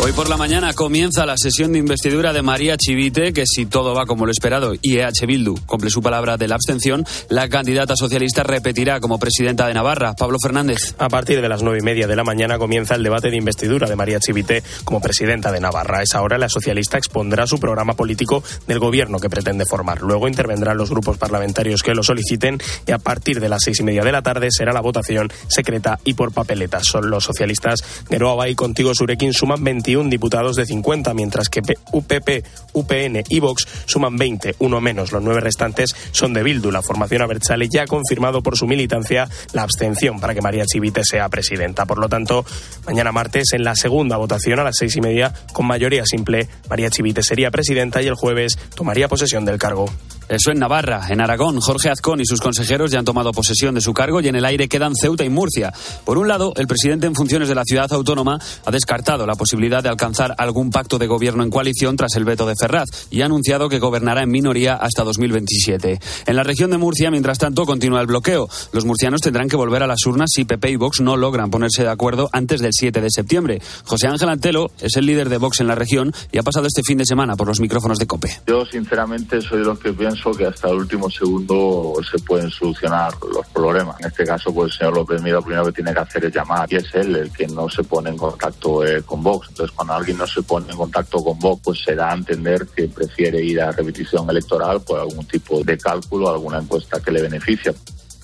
Hoy por la mañana comienza la sesión de investidura de María Chivite, que si todo va como lo esperado y EH Bildu cumple su palabra de la abstención, la candidata socialista repetirá como presidenta de Navarra. Pablo Fernández. A partir de las nueve y media de la mañana comienza el debate de investidura de María Chivite como presidenta de Navarra. A esa hora la socialista expondrá su programa político del gobierno que pretende formar. Luego intervendrán los grupos parlamentarios que lo soliciten y a partir de las seis y media de la tarde será la votación secreta y por papeletas. Son los socialistas Geroa y Contigo Surekin suman 20 diputados de 50, mientras que UPP, UPN y Vox suman 20, uno menos. Los nueve restantes son de Bildu. La formación Abertzale ya ha confirmado por su militancia la abstención para que María Chivite sea presidenta. Por lo tanto, mañana martes, en la segunda votación a las seis y media, con mayoría simple, María Chivite sería presidenta y el jueves tomaría posesión del cargo. Eso en Navarra. En Aragón, Jorge Azcón y sus consejeros ya han tomado posesión de su cargo y en el aire quedan Ceuta y Murcia. Por un lado, el presidente en funciones de la ciudad autónoma ha descartado la posibilidad de alcanzar algún pacto de gobierno en coalición tras el veto de Ferraz y ha anunciado que gobernará en minoría hasta 2027. En la región de Murcia, mientras tanto, continúa el bloqueo. Los murcianos tendrán que volver a las urnas si PP y Vox no logran ponerse de acuerdo antes del 7 de septiembre. José Ángel Antelo es el líder de Vox en la región y ha pasado este fin de semana por los micrófonos de COPE. Yo, sinceramente, soy de los que pienso que hasta el último segundo se pueden solucionar los problemas. En este caso, pues el señor López Mira lo primero que tiene que hacer es llamar y es él el que no se pone en contacto eh, con Vox. Entonces, cuando alguien no se pone en contacto con Vox, pues se da a entender que prefiere ir a repetición electoral por algún tipo de cálculo, alguna encuesta que le beneficia.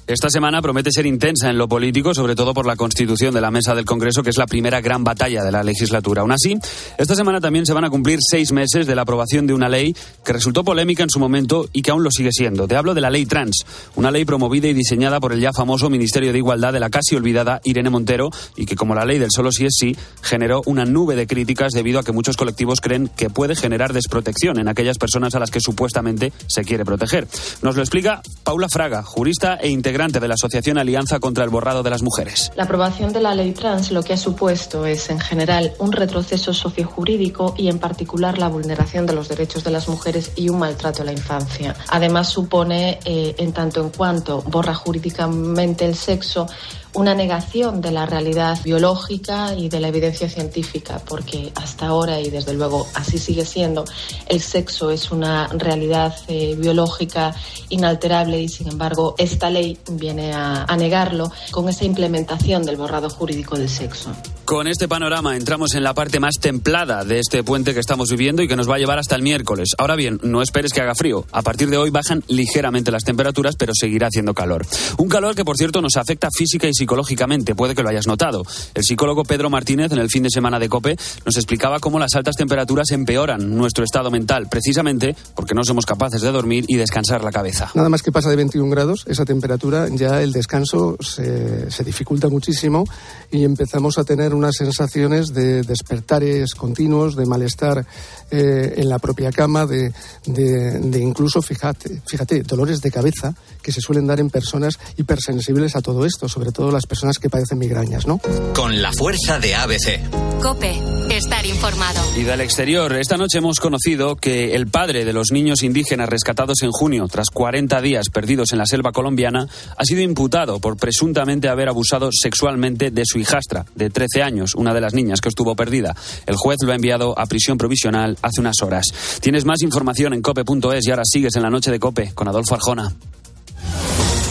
Esta semana promete ser intensa en lo político, sobre todo por la constitución de la mesa del Congreso, que es la primera gran batalla de la legislatura. Aún así, esta semana también se van a cumplir seis meses de la aprobación de una ley que resultó polémica en su momento y que aún lo sigue siendo. Te hablo de la ley trans, una ley promovida y diseñada por el ya famoso Ministerio de Igualdad de la casi olvidada Irene Montero y que, como la ley del solo sí es sí, generó una nube de críticas debido a que muchos colectivos creen que puede generar desprotección en aquellas personas a las que supuestamente se quiere proteger. Nos lo explica Paula Fraga, jurista e integrante de la Asociación Alianza contra el Borrado de las Mujeres. La aprobación de la ley trans lo que ha supuesto es, en general, un retroceso sociojurídico y, en particular, la vulneración de los derechos de las mujeres y un maltrato a la infancia. Además, supone, eh, en tanto en cuanto borra jurídicamente el sexo, una negación de la realidad biológica y de la evidencia científica, porque hasta ahora, y desde luego así sigue siendo, el sexo es una realidad eh, biológica inalterable y, sin embargo, esta ley viene a, a negarlo con esa implementación del borrado jurídico del sexo. Con este panorama entramos en la parte más templada de este puente que estamos viviendo y que nos va a llevar hasta el miércoles. Ahora bien, no esperes que haga frío. A partir de hoy bajan ligeramente las temperaturas, pero seguirá haciendo calor. Un calor que, por cierto, nos afecta física y psicológicamente. Puede que lo hayas notado. El psicólogo Pedro Martínez, en el fin de semana de COPE, nos explicaba cómo las altas temperaturas empeoran nuestro estado mental, precisamente porque no somos capaces de dormir y descansar la cabeza. Nada más que pasa de 21 grados, esa temperatura, ya el descanso se, se dificulta muchísimo y empezamos a tener unas sensaciones de despertares continuos, de malestar eh, en la propia cama, de, de, de, incluso, fíjate, fíjate, dolores de cabeza que se suelen dar en personas hipersensibles a todo esto, sobre todo las personas que padecen migrañas, ¿no? Con la fuerza de ABC. Cope, estar informado. Y del exterior, esta noche hemos conocido que el padre de los niños indígenas rescatados en junio, tras 40 días perdidos en la selva colombiana, ha sido imputado por presuntamente haber abusado sexualmente de su hijastra, de 13 años, una de las niñas que estuvo perdida. El juez lo ha enviado a prisión provisional hace unas horas. Tienes más información en cope.es y ahora sigues en la noche de Cope con Adolfo Arjona.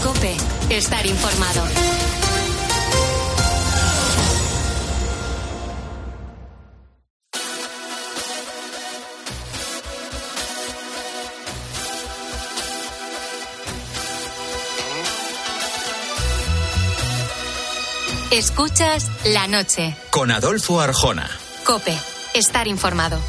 Cope, estar informado. Escuchas la noche. Con Adolfo Arjona. Cope, estar informado.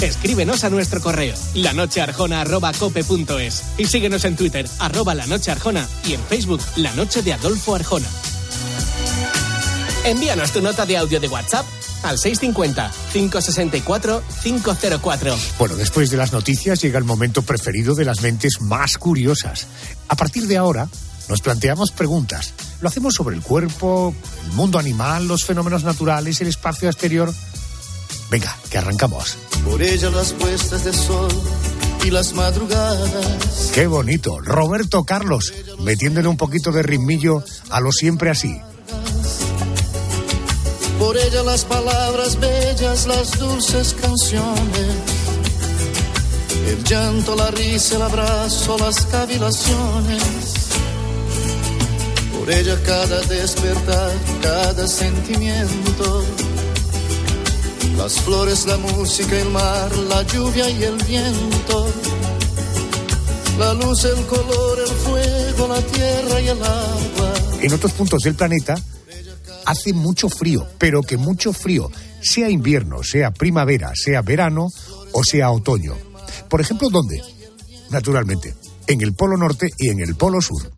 Escríbenos a nuestro correo, lanochearjona.cope.es y síguenos en Twitter, arroba lanochearjona y en Facebook, La Noche de Adolfo Arjona. Envíanos tu nota de audio de WhatsApp al 650-564-504. Bueno, después de las noticias llega el momento preferido de las mentes más curiosas. A partir de ahora, nos planteamos preguntas. Lo hacemos sobre el cuerpo, el mundo animal, los fenómenos naturales, el espacio exterior. Venga, que arrancamos. Por ella las puestas de sol y las madrugadas. Qué bonito. Roberto Carlos, metiéndole un poquito de ritmillo a lo siempre así. Por ella las palabras bellas, las dulces canciones. El llanto, la risa, el abrazo, las cavilaciones. Por ella cada despertar, cada sentimiento. Las flores, la música, el mar, la lluvia y el viento. La luz, el color, el fuego, la tierra y el agua. En otros puntos del planeta hace mucho frío, pero que mucho frío, sea invierno, sea primavera, sea verano o sea otoño. Por ejemplo, ¿dónde? Naturalmente, en el Polo Norte y en el Polo Sur.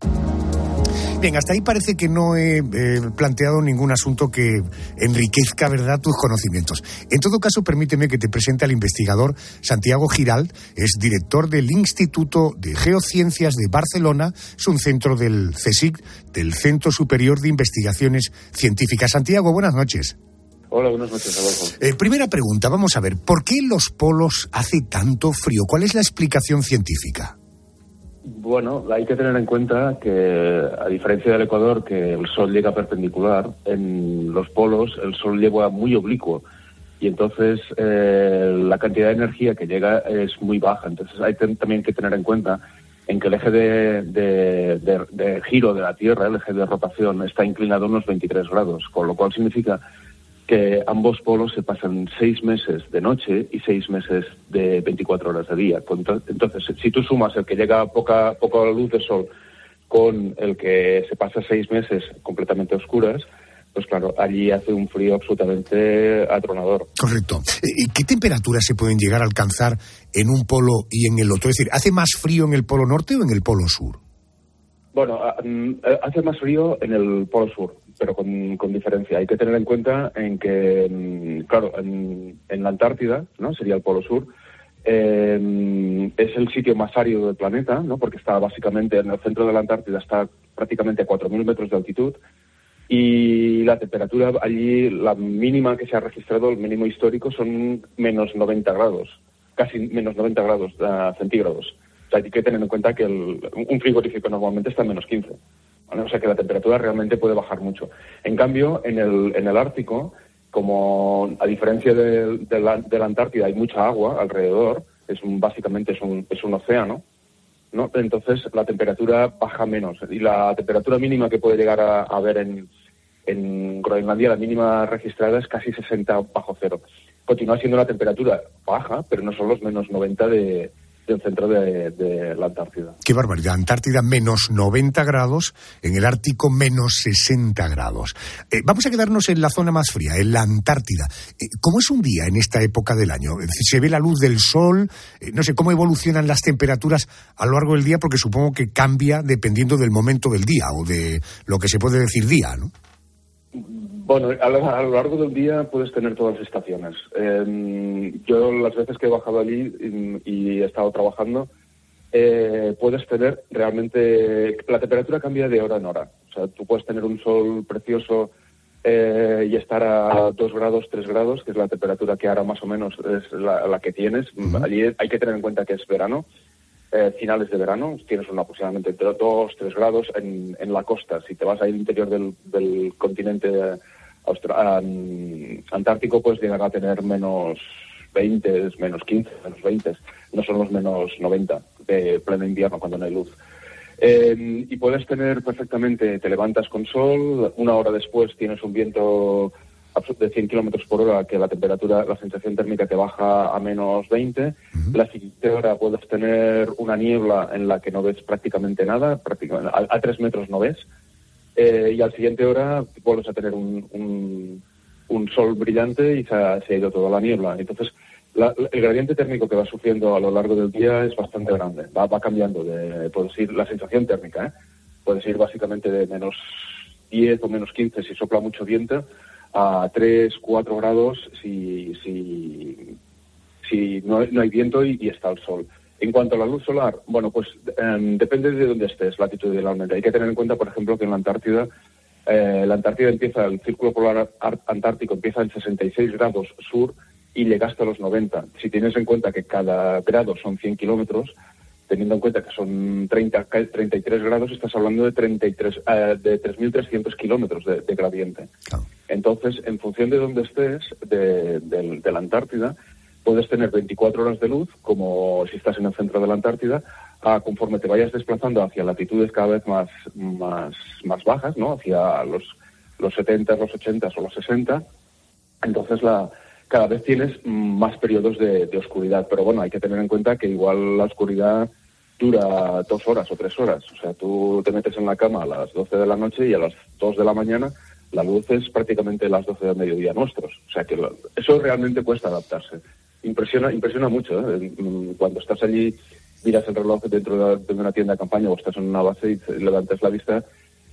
Bien, hasta ahí parece que no he eh, planteado ningún asunto que enriquezca, ¿verdad?, tus conocimientos. En todo caso, permíteme que te presente al investigador Santiago Giralt, es director del Instituto de Geociencias de Barcelona, es un centro del CSIC, del Centro Superior de Investigaciones Científicas. Santiago, buenas noches. Hola, buenas noches, Adolfo. Eh, primera pregunta, vamos a ver, ¿por qué los polos hace tanto frío? ¿Cuál es la explicación científica? Bueno, hay que tener en cuenta que, a diferencia del Ecuador, que el Sol llega perpendicular, en los polos el Sol llega muy oblicuo y entonces eh, la cantidad de energía que llega es muy baja. Entonces hay también que tener en cuenta en que el eje de, de- de- de giro de la Tierra, el eje de rotación, está inclinado unos 23 grados, con lo cual significa que ambos polos se pasan seis meses de noche y seis meses de 24 horas de día. Entonces, si tú sumas el que llega poca, poca luz de sol con el que se pasa seis meses completamente oscuras, pues claro, allí hace un frío absolutamente atronador. Correcto. Eh, ¿y ¿Qué temperaturas se pueden llegar a alcanzar en un polo y en el otro? Es decir, ¿hace más frío en el polo norte o en el polo sur? Bueno, ah, mm, eh, hace más frío en el Polo Sur, pero con, con diferencia. Hay que tener en cuenta en que, mm, claro, en, en la Antártida, ¿no? Sería el Polo Sur, eh, es el sitio más árido del planeta, ¿no? Porque está básicamente en el centro de la Antártida, está prácticamente a 4.000 metros de altitud y la temperatura allí, la mínima que se ha registrado, el mínimo histórico, son menos 90 grados, casi menos 90 grados ah, centígrados. O sea, hay que tener en cuenta que el- un frigorífico normalmente está a menos 15. O sea que la temperatura realmente puede bajar mucho. En cambio, en el, en el Ártico, como a diferencia de, la, de la Antártida hay mucha agua alrededor, es un, básicamente es un, es un océano, ¿no? Entonces la temperatura baja menos y la temperatura mínima que puede llegar a, ver en, en Groenlandia, la mínima registrada es casi 60 bajo cero. Continúa siendo la temperatura baja, pero no son los menos 90 de, del centro de, la Antártida. Qué barbaridad. Antártida menos 90 grados, en el Ártico menos 60 grados. Eh, vamos a quedarnos en la zona más fría, en la Antártida. Eh, ¿Cómo es un día en esta época del año? ¿Se ve la luz del sol? Eh, no sé, ¿cómo evolucionan las temperaturas a lo largo del día? Porque supongo que cambia dependiendo del momento del día o de lo que se puede decir día, ¿no? Bueno, a lo, a lo largo del día puedes tener todas las estaciones. Eh, yo las veces que he bajado allí y, y he estado trabajando, eh, puedes tener realmente... La temperatura cambia de hora en hora. O sea, tú puedes tener un sol precioso eh, y estar a 2 grados, 3 grados, que es la temperatura que ahora más o menos es la, la que tienes. Allí hay que tener en cuenta que es verano. Eh, finales de verano, tienes una aproximadamente entre 2, 3 grados en, en la costa. Si te vas al interior del, continente austra- am- antártico, puedes llegar a tener menos 20, menos 15, menos 20. No son los menos 90 de pleno invierno cuando no hay luz. Eh, y puedes tener perfectamente, te levantas con sol, una hora después tienes un viento de 100 kilómetros por hora que la temperatura, la sensación térmica te baja a menos 20. La siguiente hora puedes tener una niebla en la que no ves prácticamente nada, prácticamente, a, a tres metros no ves. Eh, y al siguiente hora vuelves a tener un, un- un sol brillante y se ha, se ha ido toda la niebla. Entonces, la- el gradiente térmico que va sufriendo a lo largo del día es bastante grande. Va, va cambiando, de, puedes ir, la sensación térmica, ¿eh? puedes ir básicamente de menos 10 o menos 15 si sopla mucho viento a 3, 4 grados si, si, si no, no hay viento y, está el sol. En cuanto a la luz solar, bueno, pues em, depende de dónde estés latitudinalmente. Hay que tener en cuenta, por ejemplo, que en la Antártida, eh, la Antártida empieza, el círculo polar ar- antártico empieza en 66 grados sur y llegaste a los 90. Si tienes en cuenta que cada grado son 100 kilómetros, teniendo en cuenta que son 30, 33 grados, estás hablando de, 33, eh, de 3.300 kilómetros de, de gradiente. Entonces, en función de dónde estés, de, de- de la Antártida, puedes tener 24 horas de luz, como si estás en el centro de la Antártida, a, conforme te vayas desplazando hacia latitudes cada vez más, más, más bajas, ¿no? hacia los, los 70, los 80 o los 60, entonces la, cada vez tienes más periodos de, de oscuridad. Pero bueno, hay que tener en cuenta que igual la oscuridad dura dos horas o tres horas. O sea, tú te metes en la cama a las 12 de la noche y a las 2 de la mañana la luz es prácticamente las 12 del mediodía nuestros. O sea, que lo- eso realmente cuesta adaptarse. Impresiona, impresiona mucho. ¿eh? Mm, Cuando estás allí, miras el reloj dentro de, de una tienda de campaña o estás en una base y levantas la vista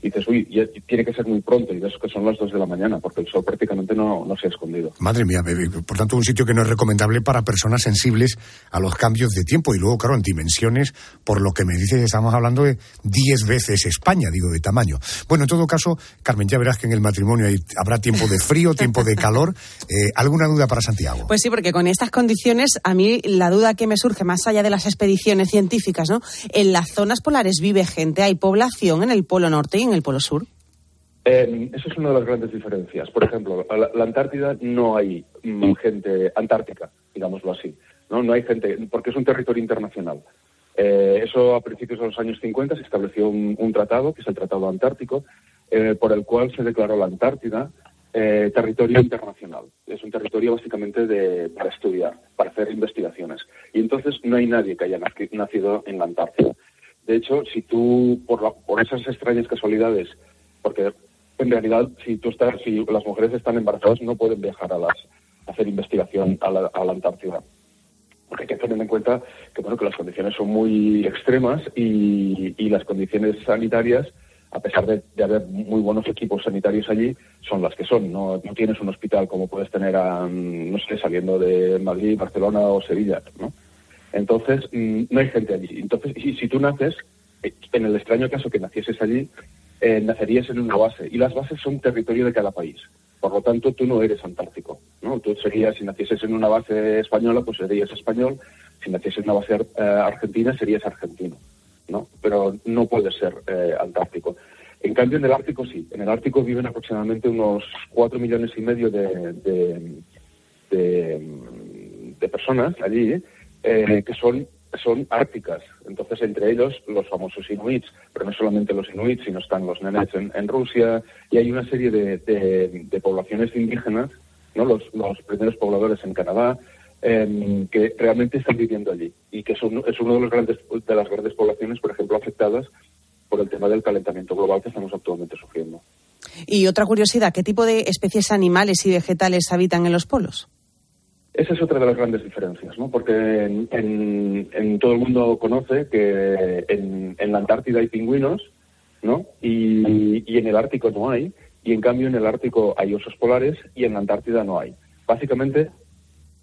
y dices, uy, ya- tiene que ser muy pronto y ves que son las 2 de la mañana porque el sol prácticamente no, no se ha escondido. Madre mía, bebé, por tanto, un sitio que no es recomendable para personas sensibles a los cambios de tiempo. Y luego, claro, en dimensiones, por lo que me dices, estamos hablando de 10 veces España, digo, de tamaño. Bueno, en todo caso, Carmen, ya verás que en el matrimonio hay- habrá tiempo de frío, tiempo de calor. Eh, ¿Alguna duda para Santiago? Pues sí, porque con estas condiciones, a mí la duda que me surge, más allá de las expediciones científicas, ¿no? En las zonas polares vive gente, hay población en el Polo Norte y en el Polo Sur. Eh, eso es una de las grandes diferencias. Por ejemplo, la, la Antártida no hay mm, gente antártica, digámoslo así. No, no hay gente, porque es un territorio internacional. Eh, eso a principios de los años 50 se estableció un, un tratado, que es el Tratado Antártico, eh, por el cual se declaró la Antártida eh, territorio internacional. Es un territorio básicamente de, para estudiar, para hacer investigaciones. Y entonces no hay nadie que haya naci- nacido en la Antártida. De hecho, si tú, por, la- por esas extrañas casualidades, porque en realidad si estás, si las mujeres están embarazadas no pueden viajar a las hacer investigación a la, a la Antártida. Porque hay que tener en cuenta que bueno que las condiciones son muy extremas y, las condiciones sanitarias, a pesar de, haber muy buenos equipos sanitarios allí, son las que son. No, tienes un hospital como puedes tener, a, no sé, saliendo de Madrid, Barcelona o Sevilla, ¿no? Entonces, mm, no hay gente allí. Entonces, y si tú naces, eh, en el extraño caso que nacieses allí, eh, nacerías en una base. Y las bases son territorio de cada país. Por lo tanto, tú no eres antártico. ¿no? Tú serías, si nacieses en una base española, pues serías español. Si nacieses en una base eh, argentina, serías argentino. ¿no? Pero no puedes ser eh, antártico. En cambio, en el Ártico sí. En el Ártico viven aproximadamente unos cuatro millones y medio de, de- de personas allí eh, que son, son árticas. Entonces, entre ellos, los famosos inuits, pero no solamente los inuits, sino están los nenets en, Rusia y hay una serie de, de- poblaciones indígenas, ¿no? los, los primeros pobladores en Canadá, em, que realmente están viviendo allí y que son, es uno de, los grandes, de las grandes poblaciones, por ejemplo, afectadas por el tema del calentamiento global que estamos actualmente sufriendo. Y otra curiosidad, ¿qué tipo de especies animales y vegetales habitan en los polos? Esa es otra de las grandes diferencias, ¿no? Porque en, en- en todo el mundo conoce que en, en la Antártida hay pingüinos, ¿no? Y, en el Ártico no hay. Y en cambio en el Ártico hay osos polares y en la Antártida no hay. Básicamente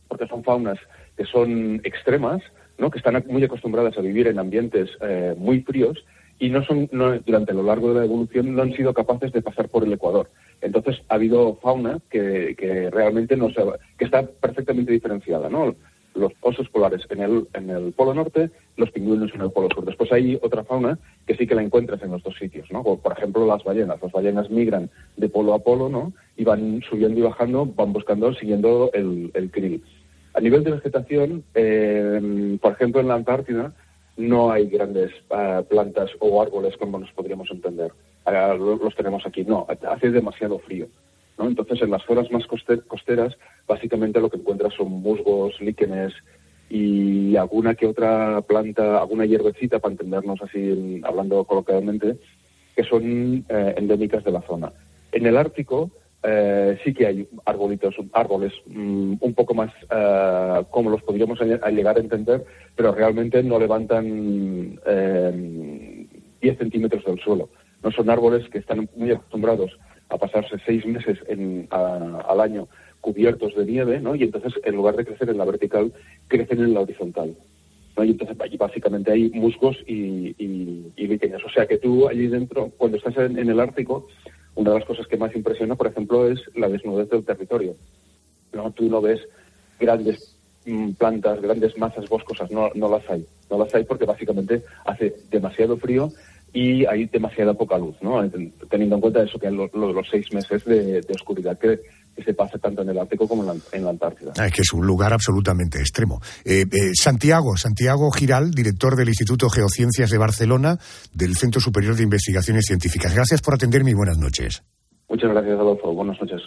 porque son faunas que son extremas, ¿no? Que están muy acostumbradas a vivir en ambientes eh, muy fríos y no son no- durante lo largo de la evolución no han sido capaces de pasar por el Ecuador. Entonces ha habido fauna que, que realmente no se, que está perfectamente diferenciada, ¿no? Los osos polares en el, en el polo norte, los pingüinos en el polo sur. Después hay otra fauna que sí que la encuentras en los dos sitios, ¿no? Por ejemplo, las ballenas. Las ballenas migran de polo a polo, ¿no? Y van subiendo y bajando, van buscando, siguiendo el, el krill. A nivel de vegetación, eh, por ejemplo, en la Antártida no hay grandes eh, plantas o árboles como nos podríamos entender. Ah, lo- los tenemos aquí, no, hace demasiado frío. ¿no? Entonces, en las zonas más coste- costeras, básicamente lo que encuentras son musgos, líquenes y alguna que otra planta, alguna hierbecita, para entendernos así, hablando coloquialmente, que son eh, endémicas de la zona. En el Ártico eh, sí que hay arbolitos, árboles mm, un poco más eh, como los podríamos llegar a entender, pero realmente no levantan eh, 10 centímetros del suelo. No son árboles que están muy acostumbrados a pasarse seis meses en- a- al año cubiertos de nieve, ¿no? Y entonces, en lugar de crecer en la vertical, crecen en la horizontal. ¿No? Y entonces allí básicamente hay musgos y, y. O sea que tú allí dentro, cuando estás en, en el Ártico, una de las cosas que más impresiona, por ejemplo, es la desnudez del territorio. ¿no? Tú no ves grandes mm, plantas, grandes masas boscosas, no, no las hay. No las hay porque básicamente hace demasiado frío y hay demasiada poca luz, ¿no? Teniendo en cuenta eso que lo, los seis meses de, oscuridad que, se pasa tanto en el Ártico como en la, Antártida. Ah, es que es un lugar absolutamente extremo. Eh, eh, Santiago, Santiago Giral, director del Instituto Geociencias de Barcelona, del Centro Superior de Investigaciones Científicas. Gracias por atenderme y buenas noches. Muchas gracias, Adolfo. Buenas noches.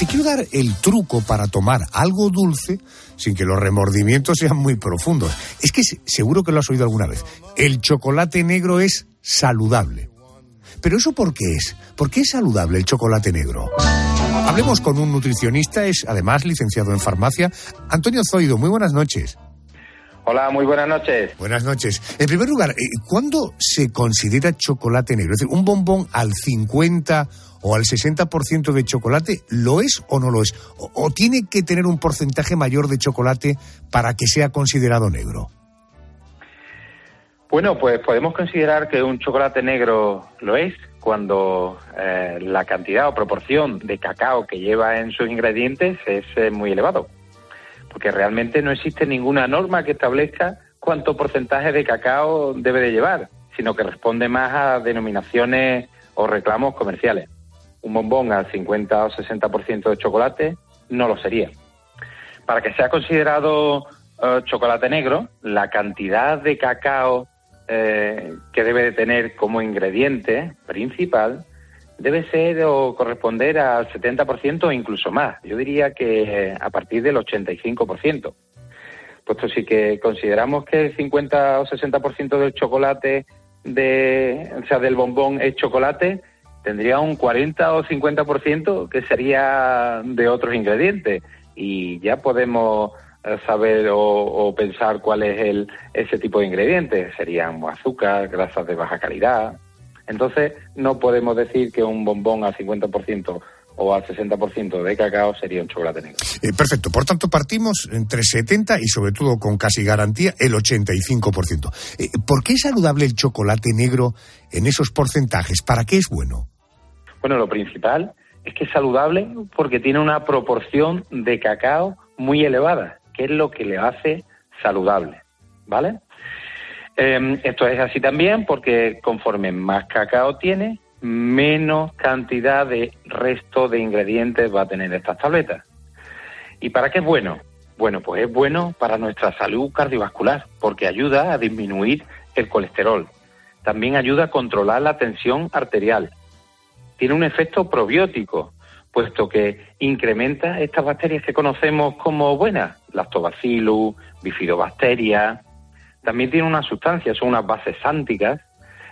Te, quiero dar el truco para tomar algo dulce sin que los remordimientos sean muy profundos. Es que seguro que lo has oído alguna vez. El chocolate negro es saludable. Pero ¿eso por qué es? ¿Por qué es saludable el chocolate negro? Hablemos con un nutricionista, es además licenciado en farmacia. Antonio Zoido, muy buenas noches. Hola, muy buenas noches. Buenas noches. En primer lugar, eh, ¿cuándo se considera chocolate negro? Es decir, un bombón al 50 o al 60% de chocolate, ¿lo es o no lo es? O, tiene que tener un porcentaje mayor de chocolate para que sea considerado negro? Bueno, pues podemos considerar que un chocolate negro lo es cuando eh, la cantidad o proporción de cacao que lleva en sus ingredientes es eh, muy elevado. Porque realmente no existe ninguna norma que establezca cuánto porcentaje de cacao debe de llevar, sino que responde más a denominaciones o reclamos comerciales un bombón al 50 o 60% de chocolate no lo sería. Para que sea considerado eh, chocolate negro, la cantidad de cacao eh, que debe de tener como ingrediente principal debe ser o corresponder al 70% o incluso más. Yo diría que a partir del 85%. Puesto sí que consideramos que el 50 o 60% del chocolate, de, o sea, del bombón es chocolate, tendría un 40 o 50% que sería de otros ingredientes y ya podemos eh, saber o, pensar cuál es el, ese tipo de ingredientes. Serían azúcar, grasas de baja calidad. Entonces, no podemos decir que un bombón al 50% o al 60% de cacao sería un chocolate negro. Eh, perfecto. Por tanto, partimos entre 70 y sobre todo con casi garantía el 85%. Eh, ¿Por qué es saludable el chocolate negro en esos porcentajes? ¿Para qué es bueno? Bueno, lo principal es que es saludable porque tiene una proporción de cacao muy elevada, que es lo que le hace saludable, ¿vale? Em, esto es así también porque conforme más cacao tiene, menos cantidad de resto de ingredientes va a tener estas tabletas. ¿Y para qué es bueno? Bueno, pues es bueno para nuestra salud cardiovascular porque ayuda a disminuir el colesterol. También ayuda a controlar la tensión arterial, tiene un efecto probiótico, puesto que incrementa estas bacterias que conocemos como buenas, lactobacillus, bifidobacterias. También tiene una sustancia, son unas bases sánticas,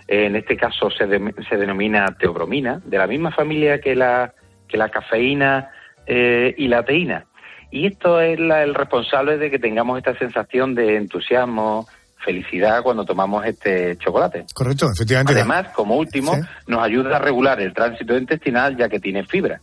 en este caso se, se denomina teobromina, de la misma familia que la, que la cafeína eh, y la teína. Y esto es el responsable de que tengamos esta sensación de entusiasmo, felicidad cuando tomamos este chocolate. Correcto, efectivamente. Además, como último, nos ayuda a regular el tránsito intestinal ya que tiene fibra.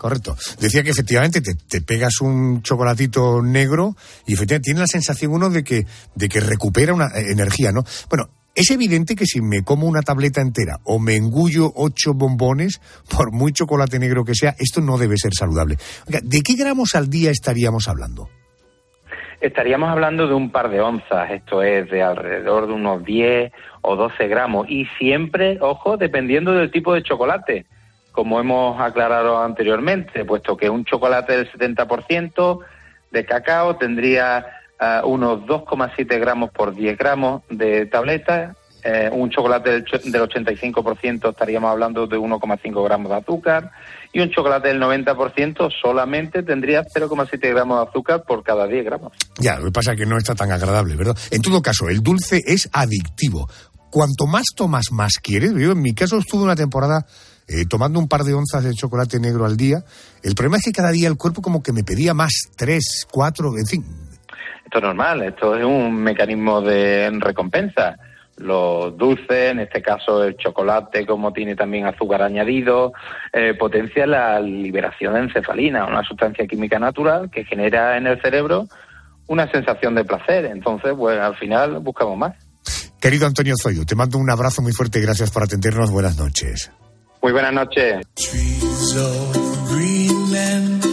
Correcto. Decía que efectivamente te, pegas un chocolatito negro y efectivamente tiene la sensación uno de que, de que recupera una eh, energía, ¿no? Bueno, es evidente que si me como una tableta entera o me engullo ocho bombones, por muy chocolate negro que sea, esto no debe ser saludable. ¿De qué gramos al día estaríamos hablando? estaríamos hablando de un par de onzas, esto es de alrededor de unos 10 o 12 gramos. Y siempre, ojo, dependiendo del tipo de chocolate, como hemos aclarado anteriormente, puesto que un chocolate del 70% de cacao tendría uh, unos 2,7 gramos por 10 gramos de tableta. Eh, un chocolate del, del 85% estaríamos hablando de 1,5 gramos de azúcar y un chocolate del 90% solamente tendría 0,7 gramos de azúcar por cada 10 gramos. Ya, lo que pasa es que no está tan agradable, ¿verdad? En todo caso, el dulce es adictivo. Cuanto más tomas, más quieres. Yo en mi caso estuve una temporada eh, tomando un par de onzas de chocolate negro al día. El problema es que cada día el cuerpo como que me pedía más, tres, cuatro, en fin. Esto es normal, esto es un mecanismo de recompensa los dulces, en este caso el chocolate, como tiene también azúcar añadido, eh, potencia la liberación de encefalina, una sustancia química natural que genera en el cerebro una sensación de placer. Entonces, pues al final buscamos más. Querido Antonio Zoyo, te mando un abrazo muy fuerte y gracias por atendernos. Buenas noches. Muy buenas noches. Greenland,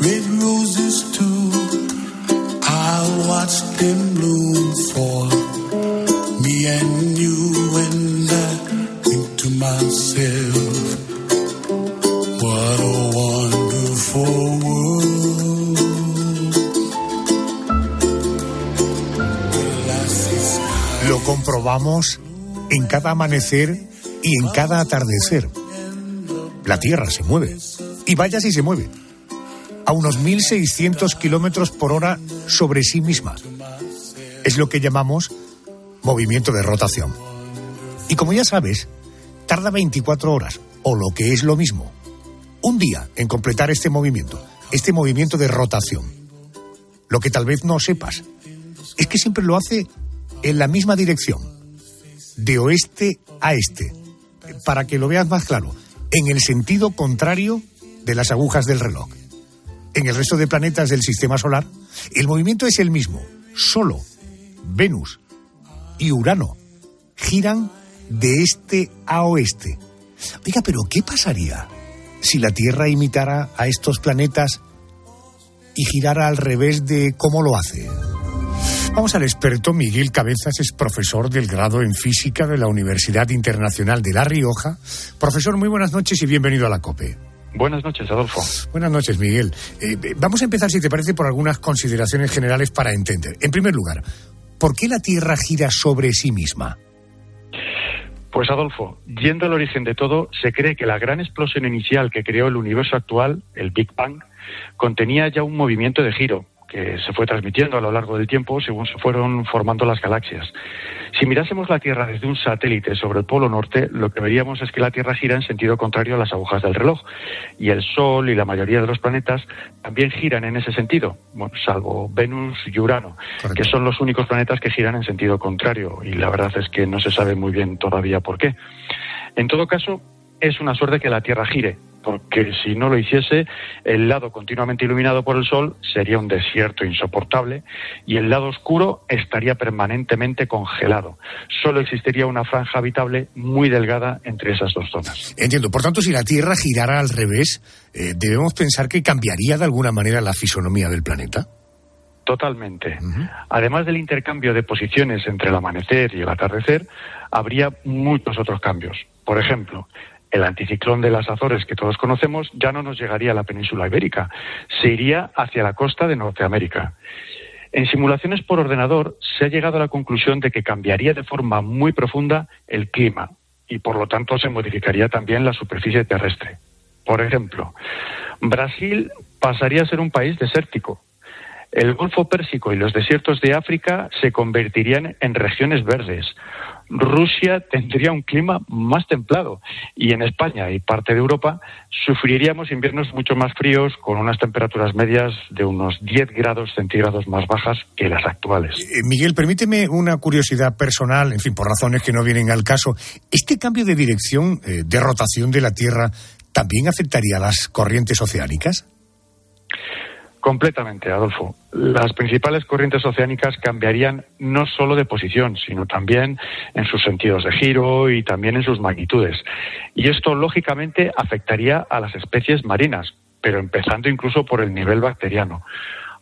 red roses too. I'll watch them bloom for me and you, and I think to myself, what a wonderful world. Lo comprobamos en cada amanecer y en cada atardecer. La Tierra se mueve. Y vaya si se mueve. A unos 1.600 kilómetros por hora sobre sí misma. Es lo que llamamos movimiento de rotación. Y como ya sabes, tarda 24 horas, o lo que es lo mismo, un día en completar este movimiento, este movimiento de rotación. Lo que tal vez no sepas es que siempre lo hace en la misma dirección, de oeste a este. Para que lo veas más claro, en el sentido contrario de las agujas del reloj. En el resto de planetas del sistema solar, el movimiento es el mismo, solo Venus y Urano giran de este a oeste. Oiga, pero ¿qué pasaría si la Tierra imitara a estos planetas y girara al revés de cómo lo hace? Vamos al experto Miguel Cabezas, es profesor del grado en física de la Universidad Internacional de La Rioja. Profesor, muy buenas noches y bienvenido a la COPE. Buenas noches, Adolfo. Buenas noches, Miguel. Eh, vamos a empezar, si te parece, por algunas consideraciones generales para entender. En primer lugar, ¿por qué la Tierra gira sobre sí misma? Pues Adolfo, yendo al origen de todo, se cree que la gran explosión inicial que creó el universo actual, el Big Bang, contenía ya un movimiento de giro que se fue transmitiendo a lo largo del tiempo según se fueron formando las galaxias. Si mirásemos la Tierra desde un satélite sobre el Polo Norte, lo que veríamos es que la Tierra gira en sentido contrario a las agujas del reloj. Y el Sol y la mayoría de los planetas también giran en ese sentido, bueno, salvo Venus y Urano, que son los únicos planetas que giran en sentido contrario. Y la verdad es que no se sabe muy bien todavía por qué. En todo caso, es una suerte que la Tierra gire, porque si no lo hiciese, el lado continuamente iluminado por el Sol sería un desierto insoportable y el lado oscuro estaría permanentemente congelado. Solo existiría una franja habitable muy delgada entre esas dos zonas. Entiendo. Por tanto, si la Tierra girara al revés, eh, debemos pensar que cambiaría de alguna manera la fisonomía del planeta. Totalmente. Además del intercambio de posiciones entre el amanecer y el atardecer, habría muchos otros cambios. Por ejemplo, el anticiclón de las Azores que todos conocemos ya no nos llegaría a la península ibérica, se iría hacia la costa de Norteamérica. En simulaciones por ordenador se ha llegado a la conclusión de que cambiaría de forma muy profunda el clima y por lo tanto se modificaría también la superficie terrestre. Por ejemplo, Brasil pasaría a ser un país desértico. El Golfo Pérsico y los desiertos de África se convertirían en regiones verdes. Rusia tendría un clima más templado y en España y parte de Europa sufriríamos inviernos mucho más fríos con unas temperaturas medias de unos 10 grados centígrados más bajas que las actuales. Eh, Miguel, permíteme una curiosidad personal, en fin, por razones que no vienen al caso. ¿Este cambio de dirección, eh, de rotación de la Tierra, también afectaría a las corrientes oceánicas? Completamente, Adolfo. Las principales corrientes oceánicas cambiarían no solo de posición, sino también en sus sentidos de giro y también en sus magnitudes. Y esto, lógicamente, afectaría a las especies marinas, pero empezando incluso por el nivel bacteriano.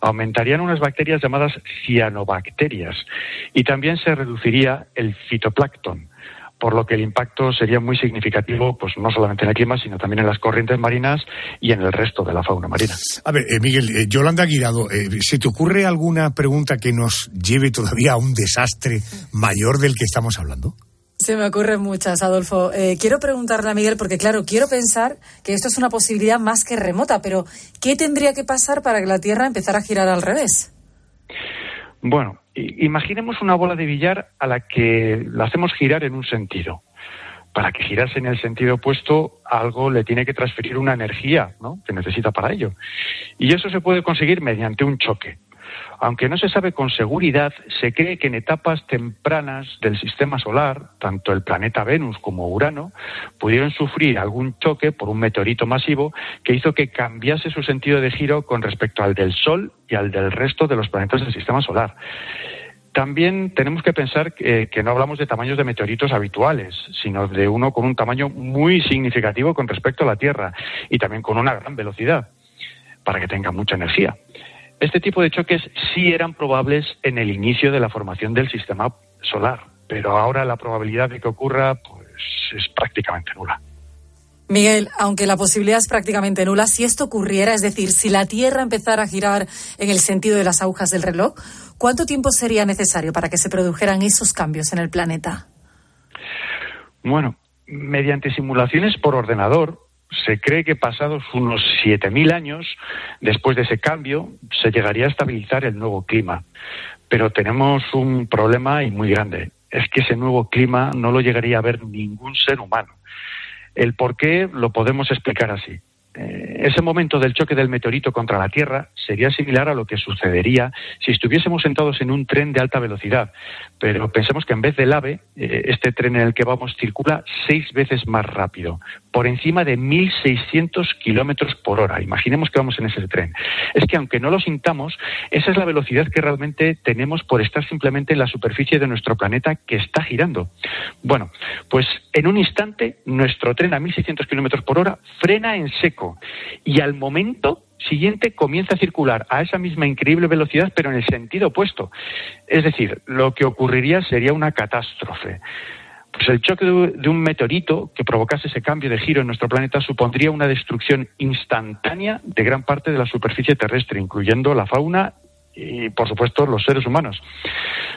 Aumentarían unas bacterias llamadas cianobacterias y también se reduciría el fitoplancton por lo que el impacto sería muy significativo, pues no solamente en el clima, sino también en las corrientes marinas y en el resto de la fauna marina. A ver, eh, Miguel, eh, Yolanda Guirado, eh, ¿se te ocurre alguna pregunta que nos lleve todavía a un desastre mayor del que estamos hablando? Se me ocurren muchas, Adolfo. quiero preguntarle a Miguel, porque claro, quiero pensar que esto es una posibilidad más que remota, pero ¿qué tendría que pasar para que la Tierra empezara a girar al revés? Bueno, imaginemos una bola de billar a la que la hacemos girar en un sentido. Para que girase en el sentido opuesto, algo le tiene que transferir una energía ¿no? que necesita para ello. Y eso se puede conseguir mediante un choque. Aunque no se sabe con seguridad, se cree que en etapas tempranas del sistema solar, tanto el planeta Venus como Urano pudieron sufrir algún choque por un meteorito masivo que hizo que cambiase su sentido de giro con respecto al del Sol y al del resto de los planetas del sistema solar. también tenemos que pensar que, que, no hablamos de tamaños de meteoritos habituales, sino de uno con un tamaño muy significativo con respecto a la Tierra y también con una gran velocidad para que tenga mucha energía. Este tipo de choques sí eran probables en el inicio de la formación del sistema solar, pero ahora la probabilidad de que ocurra pues, es prácticamente nula. Miguel, aunque la posibilidad es prácticamente nula, si esto ocurriera, es decir, si la Tierra empezara a girar en el sentido de las agujas del reloj, ¿cuánto tiempo sería necesario para que se produjeran esos cambios en el planeta? Bueno, mediante simulaciones por ordenador, se cree que pasados unos 7.000 años, después de ese cambio, se llegaría a estabilizar el nuevo clima. Pero tenemos un problema y muy grande. Es que ese nuevo clima no lo llegaría a ver ningún ser humano. El por qué lo podemos explicar así. Eh, ese momento del choque del meteorito contra la Tierra sería similar a lo que sucedería si estuviésemos sentados en un tren de alta velocidad. Pero pensemos que en vez del AVE, eh, este tren en el que vamos circula seis veces más rápido, por encima de 1.600 kilómetros por hora. Imaginemos que vamos en ese tren. Es que aunque no lo sintamos, esa es la velocidad que realmente tenemos por estar simplemente en la superficie de nuestro planeta que está girando. Bueno, pues en un instante nuestro tren a 1.600 kilómetros por hora frena en seco y al momento siguiente comienza a circular a esa misma increíble velocidad, pero en el sentido opuesto. Es decir, lo que ocurriría sería una catástrofe. Pues el choque de un meteorito que provocase ese cambio de giro en nuestro planeta supondría una destrucción instantánea de gran parte de la superficie terrestre, incluyendo la fauna y, por supuesto, los seres humanos.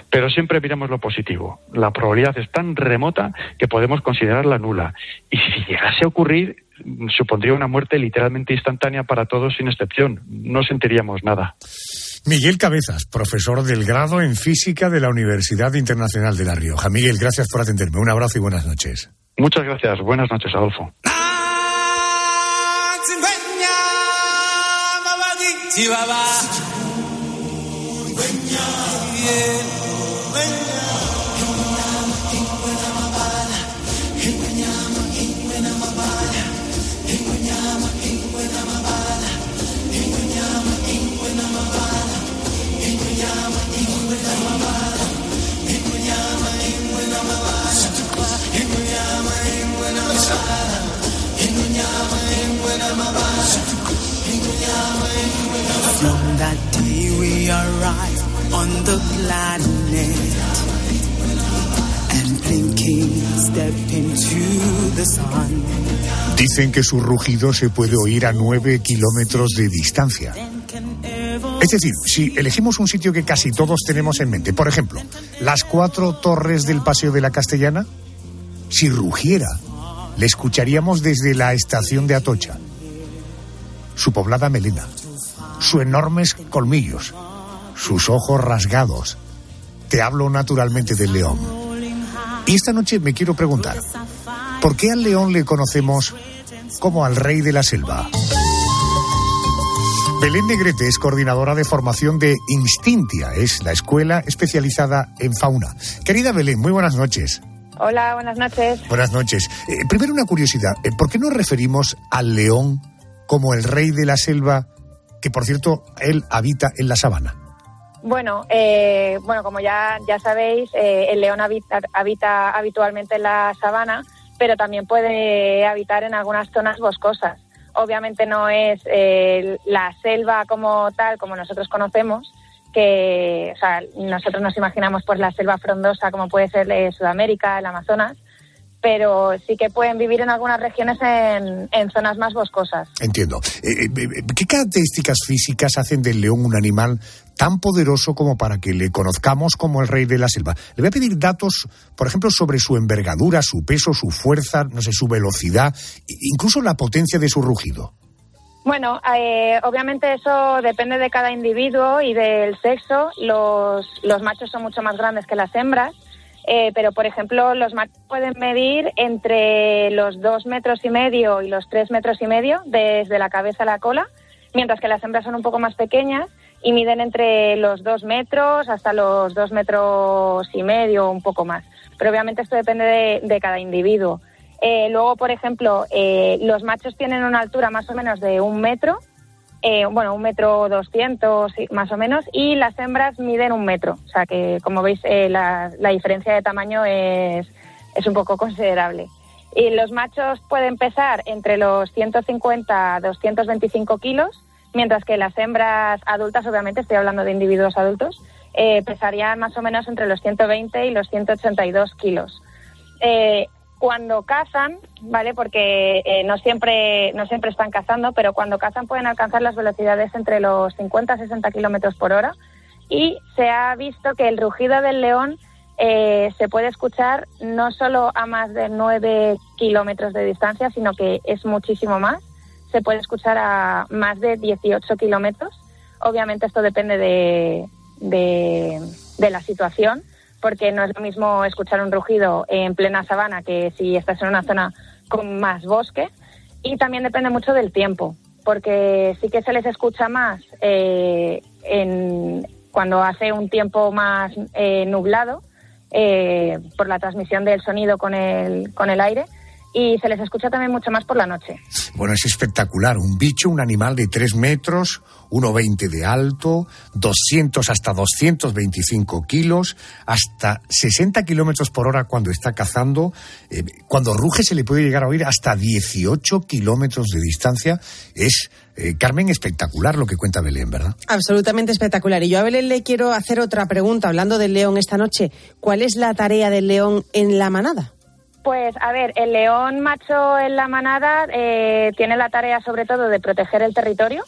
Pero siempre miramos lo positivo. La probabilidad es tan remota que podemos considerarla nula. Y si llegase a ocurrir, supondría una muerte literalmente instantánea para todos sin excepción. No sentiríamos nada. Miguel Cabezas, profesor del grado en física de la Universidad Internacional de La Rioja. Miguel, gracias por atenderme. Un abrazo y buenas noches. Muchas gracias. Buenas noches, Adolfo. Dicen que su rugido se puede oír a nueve kilómetros de distancia. Es decir, si elegimos un sitio que casi todos tenemos en mente, por ejemplo, las cuatro torres del Paseo de la Castellana, si rugiera, le escucharíamos desde la estación de Atocha. Su poblada melena, sus enormes colmillos, sus ojos rasgados. Te hablo naturalmente del león. Y esta noche me quiero preguntar, ¿por qué al león le conocemos como al rey de la selva? Belén Negrete es coordinadora de formación de Instintia, es la escuela especializada en fauna. Querida Belén, muy buenas noches. Hola, buenas noches. Buenas noches. Eh, primero una curiosidad, eh, ¿por qué nos referimos al león como el rey de la selva, que por cierto, él habita en la sabana? Bueno, eh, bueno, como ya, ya sabéis, eh, el león habita, habita habitualmente en la sabana, pero también puede habitar en algunas zonas boscosas. Obviamente no es eh, la selva como tal, como nosotros conocemos, que o sea, nosotros nos imaginamos pues la selva frondosa como puede ser de Sudamérica, el Amazonas, pero sí que pueden vivir en algunas regiones en, zonas más boscosas. Entiendo. Eh, eh, ¿Qué características físicas hacen del león un animal tan poderoso como para que le conozcamos como el rey de la selva? Le voy a pedir datos, por ejemplo, sobre su envergadura, su peso, su fuerza, no sé, su velocidad, incluso la potencia de su rugido. Bueno, eh, obviamente eso depende de cada individuo y del sexo. Los, los machos son mucho más grandes que las hembras. Eh, pero, por ejemplo, los machos pueden medir entre los dos metros y medio y los tres metros y medio desde la cabeza a la cola, mientras que las hembras son un poco más pequeñas y miden entre los dos metros hasta los dos metros y medio un poco más. Pero obviamente esto depende de, cada individuo. Eh, luego, por ejemplo, eh, los machos tienen una altura más o menos de un metro eh, bueno, un metro doscientos más o menos, y las hembras miden un metro. O sea que, como veis, la, la diferencia de tamaño es, es un poco considerable. Y los machos pueden pesar entre los 150 a 225 kilos, mientras que las hembras adultas, obviamente estoy hablando de individuos adultos, eh, pesarían más o menos entre los 120 y los 182 kilos. Eh, cuando cazan, ¿vale? Porque eh, no siempre no siempre están cazando, pero cuando cazan pueden alcanzar las velocidades entre los 50 a 60 kilómetros por hora. Y se ha visto que el rugido del león se puede escuchar no solo a más de 9 kilómetros de distancia, sino que es muchísimo más. Se puede escuchar a más de 18 kilómetros. Obviamente esto depende de, de, la situación, porque no es lo mismo escuchar un rugido en plena sabana que si estás en una zona con más bosque. Y también depende mucho del tiempo, porque sí que se les escucha más eh, en, cuando hace un tiempo más eh, nublado eh, por la transmisión del sonido con el, con el aire y se les escucha también mucho más por la noche. Bueno, es espectacular. Un bicho, un animal de 3 metros, 1,20 de alto, 200 hasta 225 kilos, hasta 60 kilómetros por hora cuando está cazando. Eh, cuando ruge se le puede llegar a oír hasta 18 kilómetros de distancia. Es, eh, Carmen, espectacular lo que cuenta Belén, ¿verdad? Absolutamente espectacular. Y yo a Belén le quiero hacer otra pregunta, hablando del león esta noche. ¿Cuál es la tarea del león en la manada? Pues a ver, el león macho en la manada eh, tiene la tarea sobre todo de proteger el territorio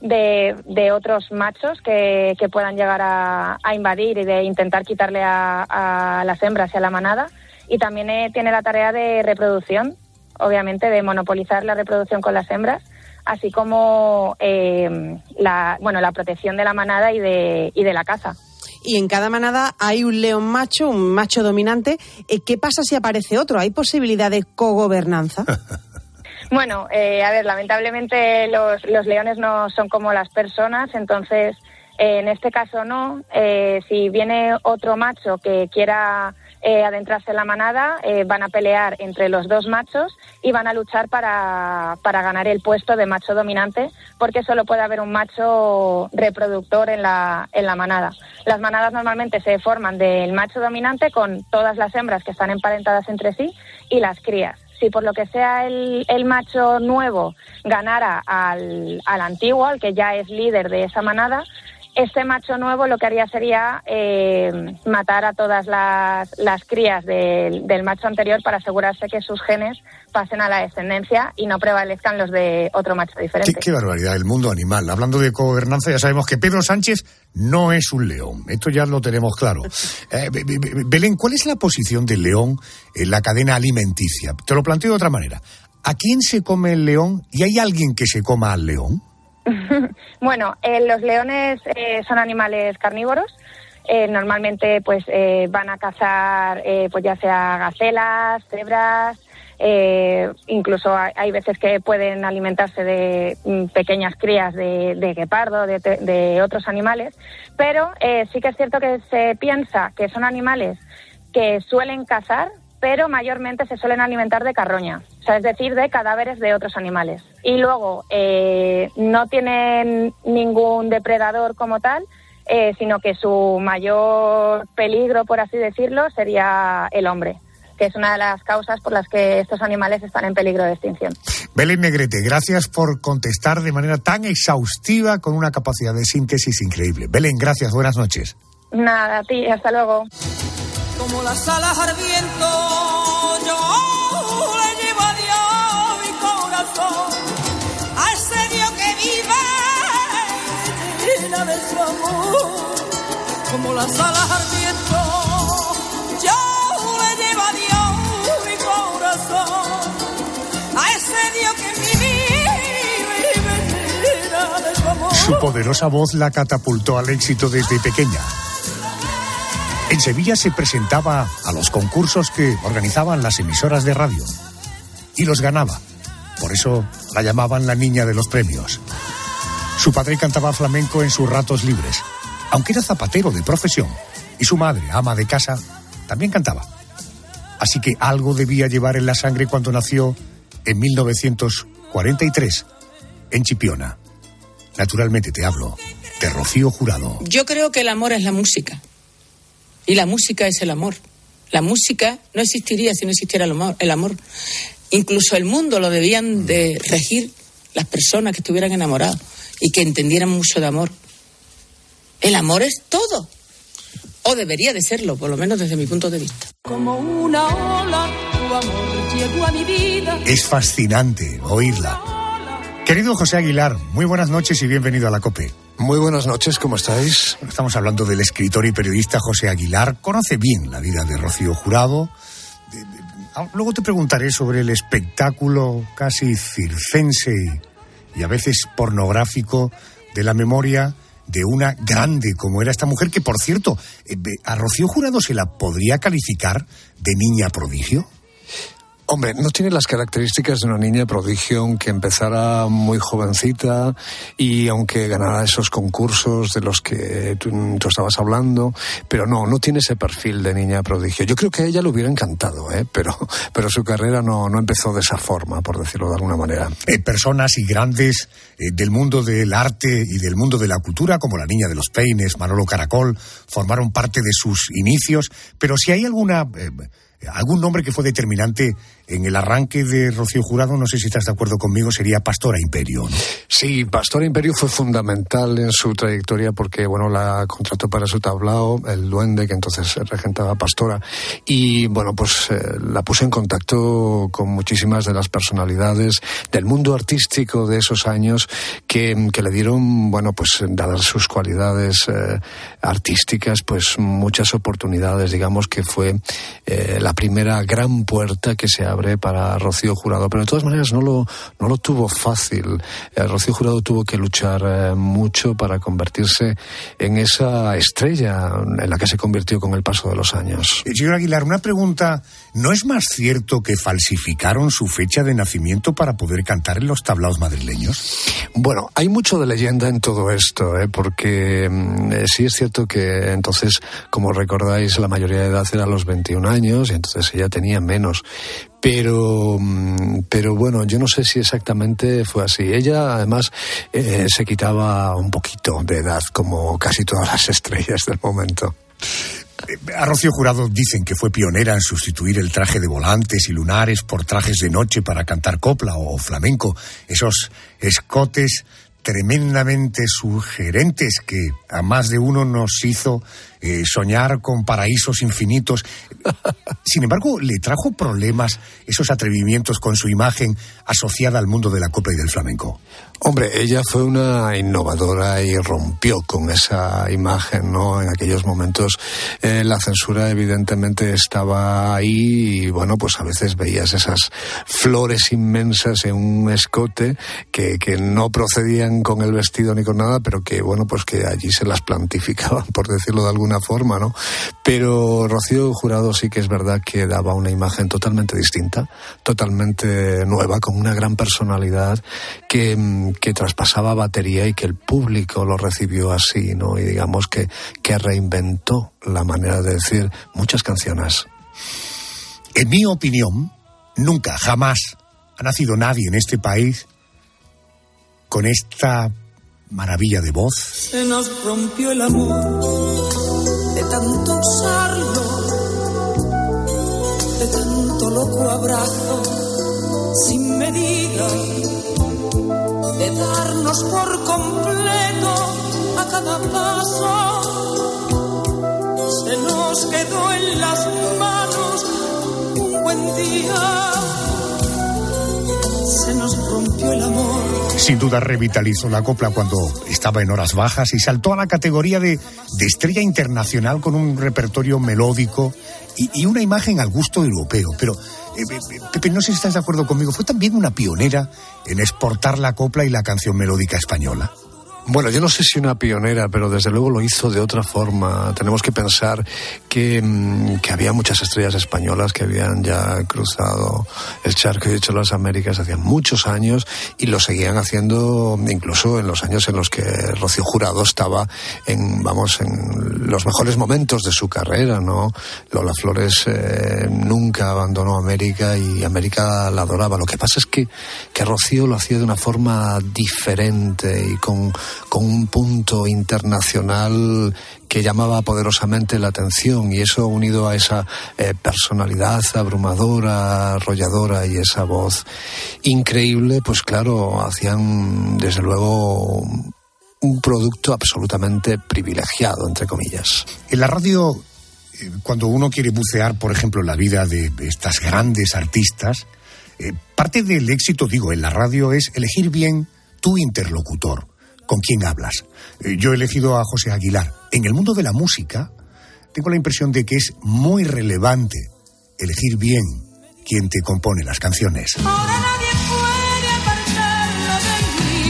de, de otros machos que, que puedan llegar a, a invadir y de intentar quitarle a, las hembras y a la manada. Y también eh, tiene la tarea de reproducción, obviamente, de monopolizar la reproducción con las hembras, así como eh, la, bueno, la protección de la manada y de, y de la caza y en cada manada hay un león macho, un macho dominante. Eh, ¿Qué pasa si aparece otro? ¿Hay posibilidad de cogobernanza? Bueno, eh, a ver, lamentablemente los, los, leones no son como las personas, entonces eh, en este caso no. Eh, si viene otro macho que quiera eh, adentrarse en la manada, eh, van a pelear entre los dos machos y van a luchar para, para, ganar el puesto de macho dominante, porque solo puede haber un macho reproductor en la, en la manada. Las manadas normalmente se forman del macho dominante con todas las hembras que están emparentadas entre sí y las crías. Si por lo que sea el, el macho nuevo ganara al, al antiguo, al que ya es líder de esa manada, este macho nuevo lo que haría sería eh, matar a todas las, las crías del, del, macho anterior para asegurarse que sus genes pasen a la descendencia y no prevalezcan los de otro macho diferente. Qué, qué barbaridad, el mundo animal. Hablando de gobernanza, ya sabemos que Pedro Sánchez no es un león. Esto ya lo tenemos claro. Eh, Belén, ¿cuál es la posición del león en la cadena alimenticia? Te lo planteo de otra manera. ¿A quién se come el león y hay alguien que se coma al león? bueno, eh, los leones eh, son animales carnívoros. Eh, normalmente, pues van a cazar, pues ya sea gacelas, cebras. incluso hay, veces que pueden alimentarse de mm, pequeñas crías de, de guepardo, de, de, otros animales. Pero sí que es cierto que se piensa que son animales que suelen cazar, pero mayormente se suelen alimentar de carroña, o sea, es decir, de cadáveres de otros animales. Y luego eh, no tienen ningún depredador como tal, eh, sino que su mayor peligro, por así decirlo, sería el hombre que es una de las causas por las que estos animales están en peligro de extinción. Belén Negrete, gracias por contestar de manera tan exhaustiva con una capacidad de síntesis increíble. Belén, gracias, buenas noches. Nada, a ti, hasta luego como las alas al viento, yo le llevo a Dios mi corazón, a ese Dios que vive llena de su amor, como las alas al viento, yo le llevo a Dios mi corazón, a ese Dios que vive de su amor. Su poderosa voz la catapultó al éxito desde pequeña. En Sevilla se presentaba a los concursos que organizaban las emisoras de radio y los ganaba. Por eso la llamaban la niña de los premios. Su padre cantaba flamenco en sus ratos libres, aunque era zapatero de profesión, y su madre, ama de casa, también cantaba. Así que algo debía llevar en la sangre cuando nació en 1943 en Chipiona. Naturalmente te hablo de Rocío Jurado. Yo creo que el amor es la música. Y la música es el amor. La música no existiría si no existiera el amor. El amor. Incluso el mundo lo debían de regir las personas que estuvieran enamoradas y que entendieran mucho de amor. El amor es todo. O debería de serlo, por lo menos desde mi punto de vista. Como una ola, tu amor llegó a mi vida. Es fascinante oírla. Querido José Aguilar, muy buenas noches y bienvenido a la COPE. Muy buenas noches, ¿cómo estáis? Estamos hablando del escritor y periodista José Aguilar. Conoce bien la vida de Rocío Jurado. Ah, Luego te preguntaré sobre el espectáculo casi circense y, a veces pornográfico de la memoria de una grande como era esta mujer, que por cierto, eh, a Rocío Jurado se la podría calificar de niña prodigio. Hombre, no tiene las características de una niña prodigio, aunque empezara muy jovencita y aunque ganara esos concursos de los que tú, tú estabas hablando, pero no, no tiene ese perfil de niña prodigio. Yo creo que a ella le hubiera encantado, ¿eh? pero, pero su carrera no, no empezó de esa forma, por decirlo de alguna manera. Eh, personas y grandes eh, del mundo del arte y del mundo de la cultura, como la Niña de los Peines, Manolo Caracol, formaron parte de sus inicios. Pero si hay alguna eh, algún nombre que fue determinante en el arranque de Rocío Jurado, no sé si estás de acuerdo conmigo, sería Pastora Imperio. ¿no? Sí, Pastora Imperio fue fundamental en su trayectoria porque, bueno, la contrató para su tablao, el duende que entonces regentaba Pastora, y, bueno, pues eh, la puso en contacto con muchísimas de las personalidades del mundo artístico de esos años que, que le dieron, bueno, pues dadas sus cualidades eh, artísticas, pues muchas oportunidades, digamos que fue eh, la primera gran puerta que se para Rocío Jurado, pero de todas maneras no lo, no lo tuvo fácil. Eh, Rocío Jurado tuvo que luchar eh, mucho para convertirse en esa estrella en la que se convirtió con el paso de los años. Eh, Señor Aguilar, una pregunta. ¿No es más cierto que falsificaron su fecha de nacimiento para poder cantar en los tablaos madrileños? Bueno, hay mucho de leyenda en todo esto, ¿eh? porque mm, eh, sí es cierto que entonces, como recordáis, la mayoría de edad era los 21 años y entonces ella tenía menos. Pero, mm, pero bueno, yo no sé si exactamente fue así. Ella, además, eh, se quitaba un poquito de edad, como casi todas las estrellas del momento. A Jurado dicen que fue pionera en sustituir el traje de volantes y lunares por trajes de noche para cantar copla o flamenco. Esos escotes tremendamente sugerentes que a más de uno nos hizo eh, soñar con paraísos infinitos. Sin embargo, le trajo problemas esos atrevimientos con su imagen asociada al mundo de la copla y del flamenco. Hombre, ella fue una innovadora y rompió con esa imagen, ¿no? En aquellos momentos eh, la censura evidentemente estaba ahí y bueno, pues a veces veías esas flores inmensas en un escote que, que no procedían con el vestido ni con nada, pero que bueno, pues que allí se las plantificaban, por decirlo de alguna forma, ¿no? Pero Rocío Jurado sí que es verdad que daba una imagen totalmente distinta, totalmente nueva, con una gran personalidad que, mm, que traspasaba batería y que el público lo recibió así, ¿no? Y digamos que, que reinventó la manera de decir muchas canciones. En mi opinión, nunca, jamás ha nacido nadie en este país con esta maravilla de voz. Se nos rompió el amor tanto usarlo, de tanto loco abrazo sin medida, de darnos por completo a cada paso. Se nos quedó en las manos un buen día, nos rompió el amor. Sin duda revitalizó la copla cuando estaba en horas bajas y saltó a la categoría de, de estrella internacional con un repertorio melódico y, una imagen al gusto europeo. Pero, eh, eh, Pepe, no sé si estás de acuerdo conmigo, fue también una pionera en exportar la copla y la canción melódica española. Bueno, yo no sé si una pionera, pero desde luego lo hizo de otra forma. Tenemos que pensar que, mm, que había muchas estrellas españolas que habían ya cruzado el charco y hecho las Américas hacía muchos años y lo seguían haciendo incluso en los años en los que Rocío Jurado estaba en, vamos, en los mejores momentos de su carrera, ¿no? Lola Flores eh, nunca abandonó América y América la adoraba. Lo que pasa es que, que Rocío lo hacía de una forma diferente y con con un punto internacional que llamaba poderosamente la atención y eso unido a esa eh, personalidad abrumadora, arrolladora y esa voz increíble, pues claro, hacían desde luego un producto absolutamente privilegiado, entre comillas. En la radio, eh, cuando uno quiere bucear, por ejemplo, la vida de estas grandes artistas, eh, parte del éxito, digo, en la radio es elegir bien tu interlocutor con quién hablas. Eh, yo he elegido a José Aguilar. En el mundo de la música, tengo la impresión de que es muy relevante elegir bien quién te compone las canciones.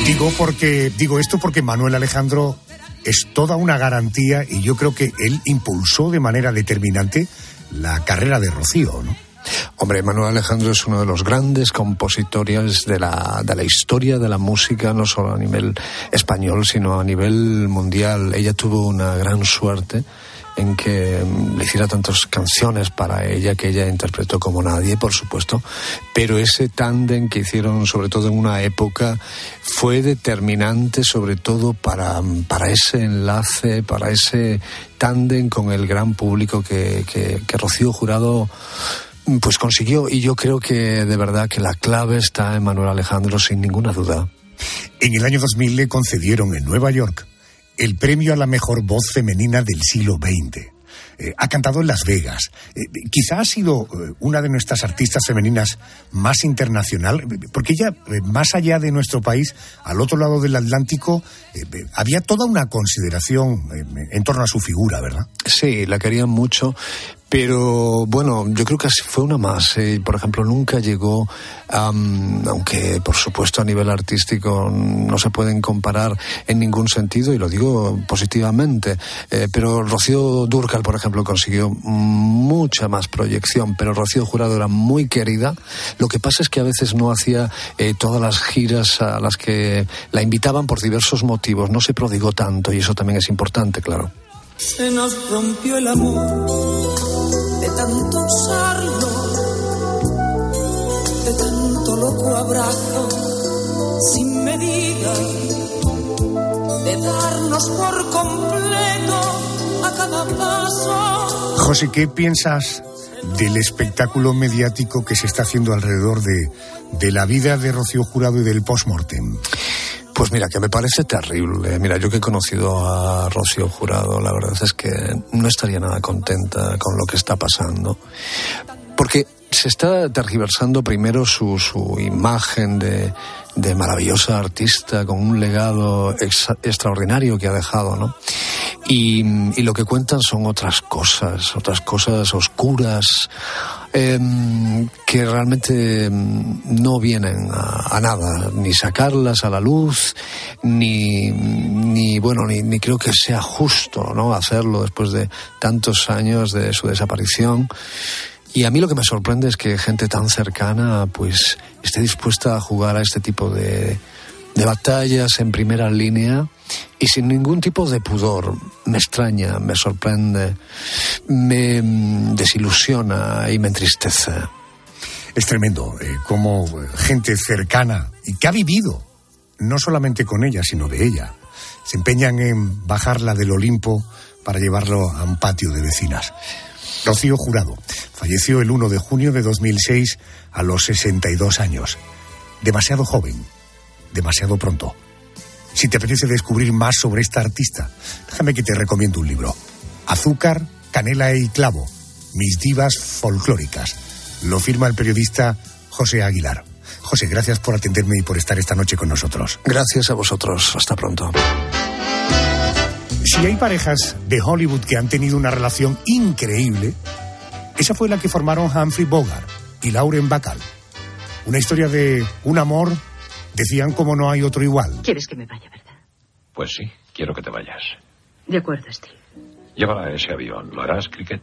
Digo porque digo esto porque Manuel Alejandro es toda una garantía y yo creo que él impulsó de manera determinante la carrera de Rocío, ¿no? Hombre, Manuel Alejandro es uno de los grandes compositores de la, de la historia de la música, no solo a nivel español, sino a nivel mundial. Ella tuvo una gran suerte en que mm, le hiciera tantas canciones para ella que ella interpretó como nadie, por supuesto, pero ese tándem que hicieron sobre todo en una época fue determinante sobre todo para, para ese enlace, para ese tándem con el gran público que, que, que Rocío Jurado pues consiguió y yo creo que de verdad que la clave está en Manuel Alejandro sin ninguna duda. En el año 2000 le concedieron en Nueva York el premio a la mejor voz femenina del siglo XX. Eh, ha cantado en Las Vegas. Eh, quizá ha sido eh, una de nuestras artistas femeninas más internacional, porque ella, más allá de nuestro país, al otro lado del Atlántico, había toda una consideración en torno a su figura, ¿verdad? Sí, la querían mucho pero bueno, yo creo que fue una más. Eh. Por ejemplo, nunca llegó, aunque por supuesto a nivel artístico no se pueden comparar en ningún sentido, y lo digo positivamente, eh, pero Rocío Durcal, por ejemplo, consiguió mucha más proyección, pero Rocío Jurado era muy querida. Lo que pasa es que a veces no hacía eh, todas las giras a las que la invitaban por diversos motivos, no se prodigó tanto, y eso también es importante, claro. Se nos rompió el amor de tanto usarlo, de tanto loco abrazo, sin medida, de darnos por completo a cada paso. José, ¿qué piensas del espectáculo mediático que se está haciendo alrededor de, de la vida de Rocío Jurado y del post-mortem? Pues mira, que me parece terrible. Mira, yo que he conocido a Rocío Jurado, la verdad es que no estaría nada contenta con lo que está pasando. Porque se está tergiversando primero su, su imagen de, de maravillosa artista con un legado extraordinario que ha dejado, ¿no? Y, y, lo que cuentan son otras cosas, otras cosas oscuras, Em, que realmente em, no vienen a, nada, ni sacarlas a la luz, ni, ni bueno, ni, ni, creo que sea justo, ¿no? Hacerlo después de tantos años de su desaparición. Y a mí lo que me sorprende es que gente tan cercana, pues, esté dispuesta a jugar a este tipo de, de batallas en primera línea y sin ningún tipo de pudor. Me extraña, me sorprende, me mm, desilusiona y me entristece. Es tremendo eh, como gente cercana y que ha vivido, no solamente con ella, sino de ella, se empeñan en bajarla del Olimpo para llevarlo a un patio de vecinas. Rocío Jurado falleció el 1 de junio de 2006 a los 62 años. Demasiado joven, demasiado pronto. Si te apetece descubrir más sobre esta artista, déjame que te recomiendo un libro. Azúcar, canela y clavo. Mis divas folclóricas. Lo firma el periodista José Aguilar. José, gracias por atenderme y por estar esta noche con nosotros. Gracias a vosotros. Hasta pronto. Si hay parejas de Hollywood que han tenido una relación increíble, esa fue la que formaron Humphrey Bogart y Lauren Bacall. Una historia de un amor, decían como no hay otro igual. ¿Quieres que me vaya, verdad? Pues sí, quiero que te vayas. De acuerdo, Steve. Llévala a ese avión. ¿Lo harás, Cricket?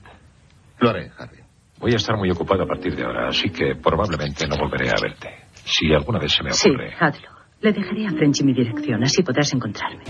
Lo haré, Harry. Voy a estar muy ocupado a partir de ahora, así que probablemente no volveré a verte. Si alguna vez se me Sí, ocurre. hazlo. Le dejaré a Frenchy mi dirección, así podrás encontrarme.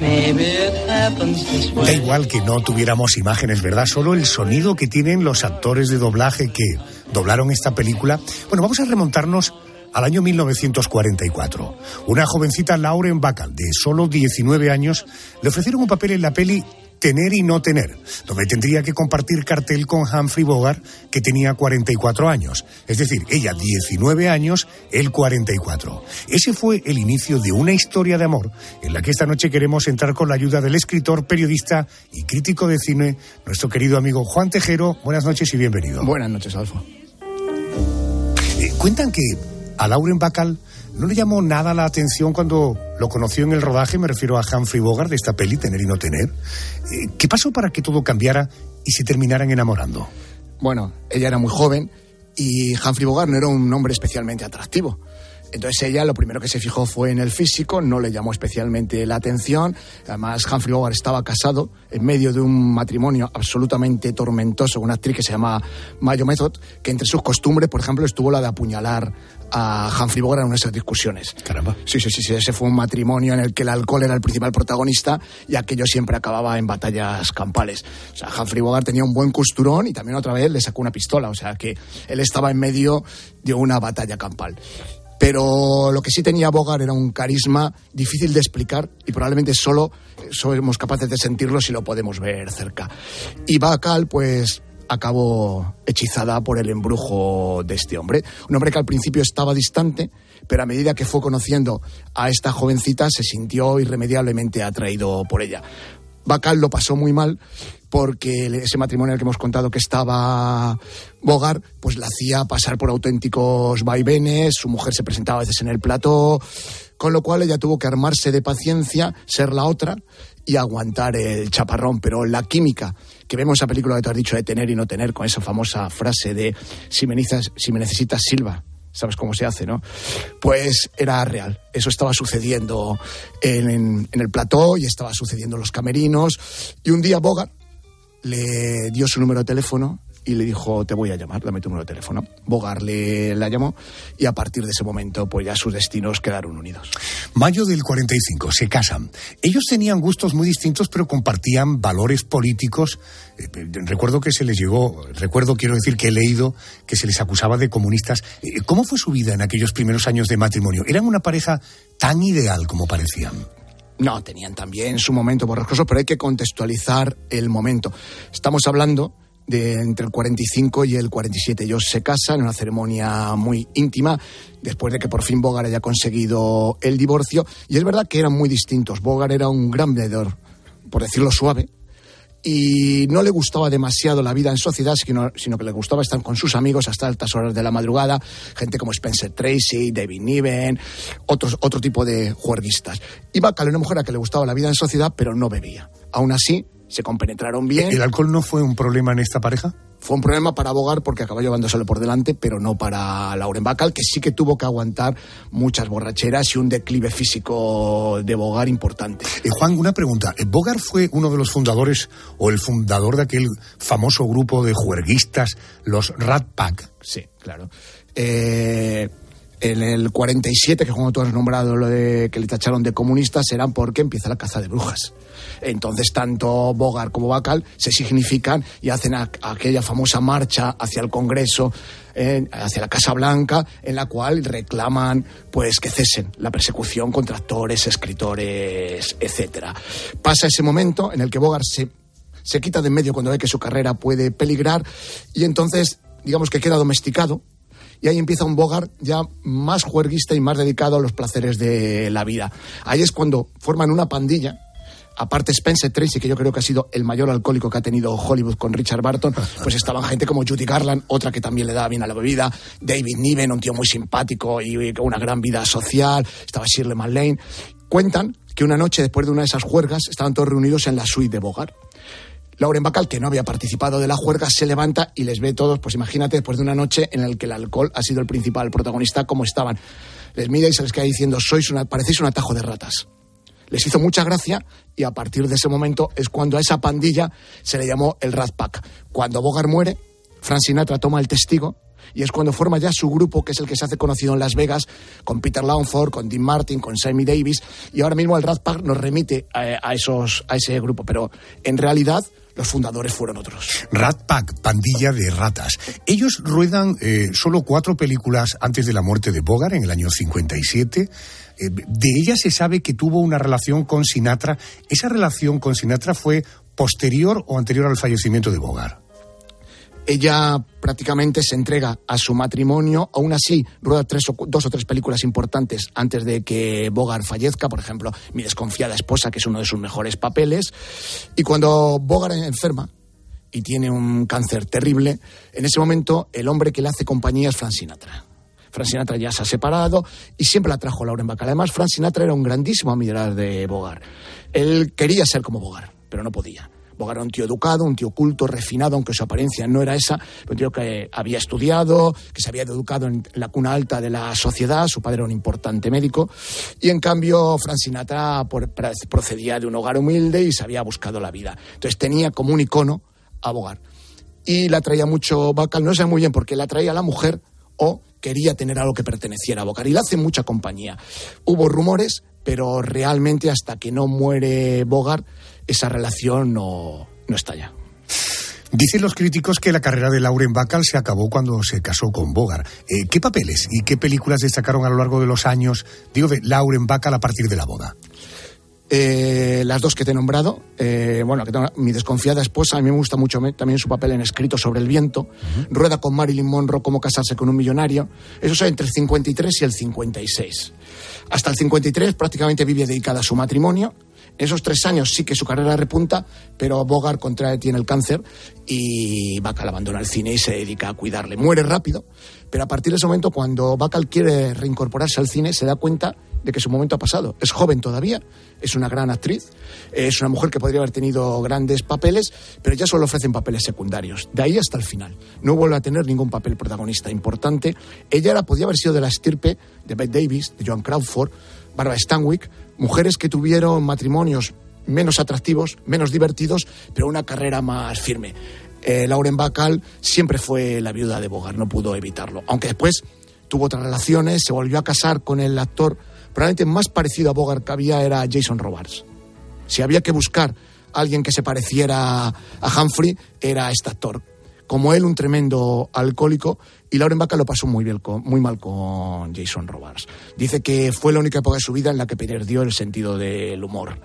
Da igual que no tuviéramos imágenes, ¿verdad? Solo el sonido que tienen los actores de doblaje que doblaron esta película. Bueno, vamos a remontarnos al año 1944. Una jovencita Lauren Bacall, de solo 19 años, le ofrecieron un papel en la peli Tener y no tener, donde tendría que compartir cartel con Humphrey Bogart, que tenía 44 años. Es decir, ella 19 años, él 44. Ese fue el inicio de una historia de amor en la que esta noche queremos entrar con la ayuda del escritor, periodista y crítico de cine, nuestro querido amigo Juan Tejero. Buenas noches y bienvenido. Buenas noches, Alfa. Eh, cuentan que a Lauren Bacall no le llamó nada la atención cuando lo conoció en el rodaje, me refiero a Humphrey Bogart de esta peli, Tener y no tener. Eh, ¿Qué pasó para que todo cambiara y se terminaran enamorando? Bueno, ella era muy joven y Humphrey Bogart no era un hombre especialmente atractivo. Entonces ella lo primero que se fijó fue en el físico, no le llamó especialmente la atención. Además, Humphrey Bogart estaba casado en medio de un matrimonio absolutamente tormentoso con una actriz que se llama Mayo Method, que entre sus costumbres, por ejemplo, estuvo la de apuñalar a Humphrey Bogart en una de esas discusiones. Caramba. Sí, sí, sí, sí, ese fue un matrimonio en el que el alcohol era el principal protagonista y aquello siempre acababa en batallas campales. O sea, Humphrey Bogart tenía un buen costurón y también otra vez le sacó una pistola, o sea que él estaba en medio de una batalla campal. Pero lo que sí tenía Bogart era un carisma difícil de explicar y probablemente solo somos capaces de sentirlo si lo podemos ver cerca. Y Bacall, pues acabó hechizada por el embrujo de este hombre. Un hombre que al principio estaba distante, pero a medida que fue conociendo a esta jovencita se sintió irremediablemente atraído por ella. Bacall lo pasó muy mal porque ese matrimonio en el que hemos contado que estaba Bogart, pues la hacía pasar por auténticos vaivenes, su mujer se presentaba a veces en el plató, con lo cual ella tuvo que armarse de paciencia, ser la otra y aguantar el chaparrón. Pero la química que vemos esa película que te has dicho de tener y no tener, con esa famosa frase de si me, necesitas, si me necesitas Silva, sabes cómo se hace, ¿no? Pues era real. Eso estaba sucediendo en, el plató y estaba sucediendo en los camerinos. Y un día Bogart le dio su número de teléfono y le dijo, te voy a llamar, dame tu número de teléfono. Bogart le la llamó y a partir de ese momento pues ya sus destinos quedaron unidos. Mayo del 45, se casan. Ellos tenían gustos muy distintos pero compartían valores políticos. Eh, recuerdo que se les llegó, recuerdo quiero decir que he leído que se les acusaba de comunistas. Eh, ¿Cómo fue su vida en aquellos primeros años de matrimonio? ¿Eran una pareja tan ideal como parecían? No, tenían también su momento borrascoso, pero hay que contextualizar el momento. Estamos hablando de entre el 45 y el 47. Ellos se casan en una ceremonia muy íntima, después de que por fin Bogart haya conseguido el divorcio. Y es verdad que eran muy distintos. Bogart era un gran bebedor, por decirlo suave, y no le gustaba demasiado la vida en sociedad, sino, que le gustaba estar con sus amigos hasta altas horas de la madrugada, gente como Spencer Tracy, David Niven, otros, otro tipo de juerguistas. Y Bacall era una mujer a que le gustaba la vida en sociedad, pero no bebía. Aún así, se compenetraron bien. ¿El alcohol no fue un problema en esta pareja? Fue un problema para Bogart porque acabó llevándoselo por delante, pero no para Lauren Bacall, que sí que tuvo que aguantar muchas borracheras y un declive físico de Bogart importante. Eh, Juan, una pregunta. ¿Bogart fue uno de los fundadores o el fundador de aquel famoso grupo de juerguistas, los Rat Pack? Sí, claro. Eh, en el 47, que como tú has nombrado lo de que le tacharon de comunistas, serán porque empieza la caza de brujas. Entonces, tanto Bogart como Bacall se significan y hacen aquella famosa marcha hacia el Congreso, hacia la Casa Blanca, en la cual reclaman pues que cesen la persecución contra actores, escritores, etcétera. Pasa ese momento en el que Bogart se, se quita de en medio cuando ve que su carrera puede peligrar y entonces, digamos que queda domesticado, y ahí empieza un Bogart ya más juerguista y más dedicado a los placeres de la vida. Ahí es cuando forman una pandilla. Aparte Spencer Tracy, que yo creo que ha sido el mayor alcohólico que ha tenido Hollywood con Richard Barton, pues estaban gente como Judy Garland, otra que también le daba bien a la bebida, David Niven, un tío muy simpático y con una gran vida social, estaba Shirley MacLaine. Cuentan que una noche después de una de esas juergas estaban todos reunidos en la suite de Bogart. Lauren Bacall, que no había participado de la juerga, se levanta y les ve todos, pues imagínate, después de una noche en la que el alcohol ha sido el principal protagonista, como estaban. Les mira y se les queda diciendo, sois una, parecéis un atajo de ratas. Les hizo mucha gracia y a partir de ese momento es cuando a esa pandilla se le llamó el Rat Pack. Cuando Bogart muere, Frank Sinatra toma el testigo y es cuando forma ya su grupo, que es el que se hace conocido en Las Vegas, con Peter Lawford, con Dean Martin, con Sammy Davis, y ahora mismo el Rat Pack nos remite a, a esos, a ese grupo, pero en realidad los fundadores fueron otros. Rat Pack, pandilla de ratas. Ellos ruedan eh, solo cuatro películas antes de la muerte de Bogart en el año 57. Eh, de ella se sabe que tuvo una relación con Sinatra. ¿Esa relación con Sinatra fue posterior o anterior al fallecimiento de Bogart? Ella prácticamente se entrega a su matrimonio, aún así rueda tres o, dos o tres películas importantes antes de que Bogart fallezca, por ejemplo, Mi desconfiada esposa, que es uno de sus mejores papeles, y cuando Bogart enferma y tiene un cáncer terrible, en ese momento el hombre que le hace compañía es Frank Sinatra. Frank Sinatra ya se ha separado y siempre la trajo Lauren Bacall. Además, Frank Sinatra era un grandísimo admirador de Bogart. Él quería ser como Bogart, pero no podía. Bogart era un tío educado, un tío culto, refinado, aunque su apariencia no era esa, un tío que había estudiado, que se había educado en la cuna alta de la sociedad, su padre era un importante médico, y en cambio Frank procedía de un hogar humilde y se había buscado la vida. Entonces tenía como un icono a Bogart. Y la traía mucho Bacal, no sé muy bien por qué la traía la mujer o quería tener algo que perteneciera a Bogart. Y le hace mucha compañía. Hubo rumores, pero realmente hasta que no muere Bogart, esa relación no, no estalla. Dicen los críticos que la carrera de Lauren Bacall se acabó cuando se casó con Bogart. Eh, ¿Qué papeles y qué películas destacaron a lo largo de los años, digo, de Lauren Bacall a partir de la boda? Eh, las dos que te he nombrado, eh, bueno, que tengo, mi desconfiada esposa, a mí me gusta mucho me, también su papel en Escrito sobre el viento, uh -huh. rueda con Marilyn Monroe, cómo casarse con un millonario, eso es entre el 53 y el 56. Hasta el 53 prácticamente vive dedicada a su matrimonio, esos tres años sí que su carrera repunta, pero Bogart contrae, tiene el cáncer y Bacall abandona el cine y se dedica a cuidarle. Muere rápido, pero a partir de ese momento, cuando Bacall quiere reincorporarse al cine, se da cuenta de que su momento ha pasado. Es joven todavía, es una gran actriz, es una mujer que podría haber tenido grandes papeles, pero ya solo ofrecen papeles secundarios. De ahí hasta el final. No vuelve a tener ningún papel protagonista importante. Ella era, podía haber sido de la estirpe de Bette Davis, de Joan Crawford, Barbara Stanwyck, mujeres que tuvieron matrimonios menos atractivos, menos divertidos, pero una carrera más firme. Eh, Lauren Bacall siempre fue la viuda de Bogart, no pudo evitarlo. Aunque después tuvo otras relaciones, se volvió a casar con el actor probablemente más parecido a Bogart que había era Jason Robards. Si había que buscar a alguien que se pareciera a Humphrey, era este actor. Como él, un tremendo alcohólico, y Lauren Bacall lo pasó muy, bien mal con Jason Robards. Dice que fue la única época de su vida en la que perdió el sentido del humor.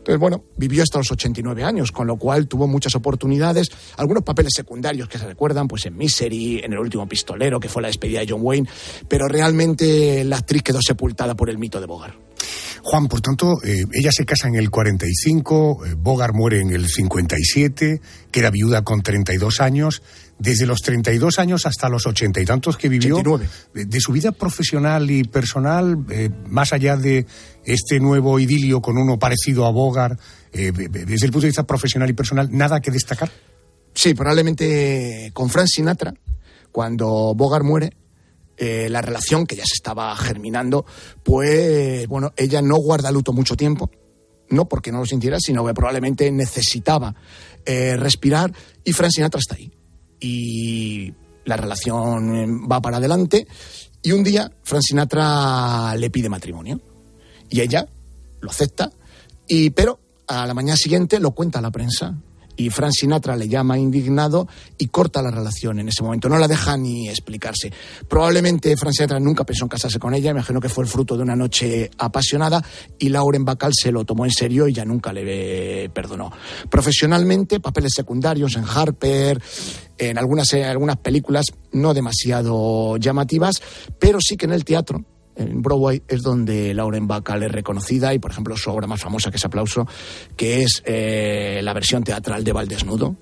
Entonces, bueno, vivió hasta los 89 años, con lo cual tuvo muchas oportunidades, algunos papeles secundarios que se recuerdan, pues en Misery, en El último pistolero, que fue la despedida de John Wayne, pero realmente la actriz quedó sepultada por el mito de Bogart. Juan, por tanto, eh, ella se casa en el 45, eh, Bogart muere en el 57, queda viuda con 32 años. Desde los 32 años hasta los ochenta y tantos que vivió, 89. de, de, su vida profesional y personal, eh, más allá de este nuevo idilio con uno parecido a Bogart, eh, desde el punto de vista profesional y personal, ¿nada que destacar? Sí, probablemente con Frank Sinatra, cuando Bogart muere, eh, la relación que ya se estaba germinando, pues bueno, ella no guarda luto mucho tiempo, no porque no lo sintiera, sino que probablemente necesitaba eh, respirar y Frank Sinatra está ahí. Y la relación va para adelante y un día Frank Sinatra le pide matrimonio y ella lo acepta, y, pero a la mañana siguiente lo cuenta a la prensa y Frank Sinatra le llama indignado y corta la relación en ese momento, no la deja ni explicarse. Probablemente Frank Sinatra nunca pensó en casarse con ella, imagino que fue el fruto de una noche apasionada y Lauren Bacall se lo tomó en serio y ya nunca le perdonó. Profesionalmente, papeles secundarios en Harper, en algunas, en algunas películas no demasiado llamativas, pero sí que en el teatro en Broadway es donde Lauren Bacall es reconocida y, por ejemplo, su obra más famosa, que es Aplauso, que es eh, la versión teatral de Val Desnudo.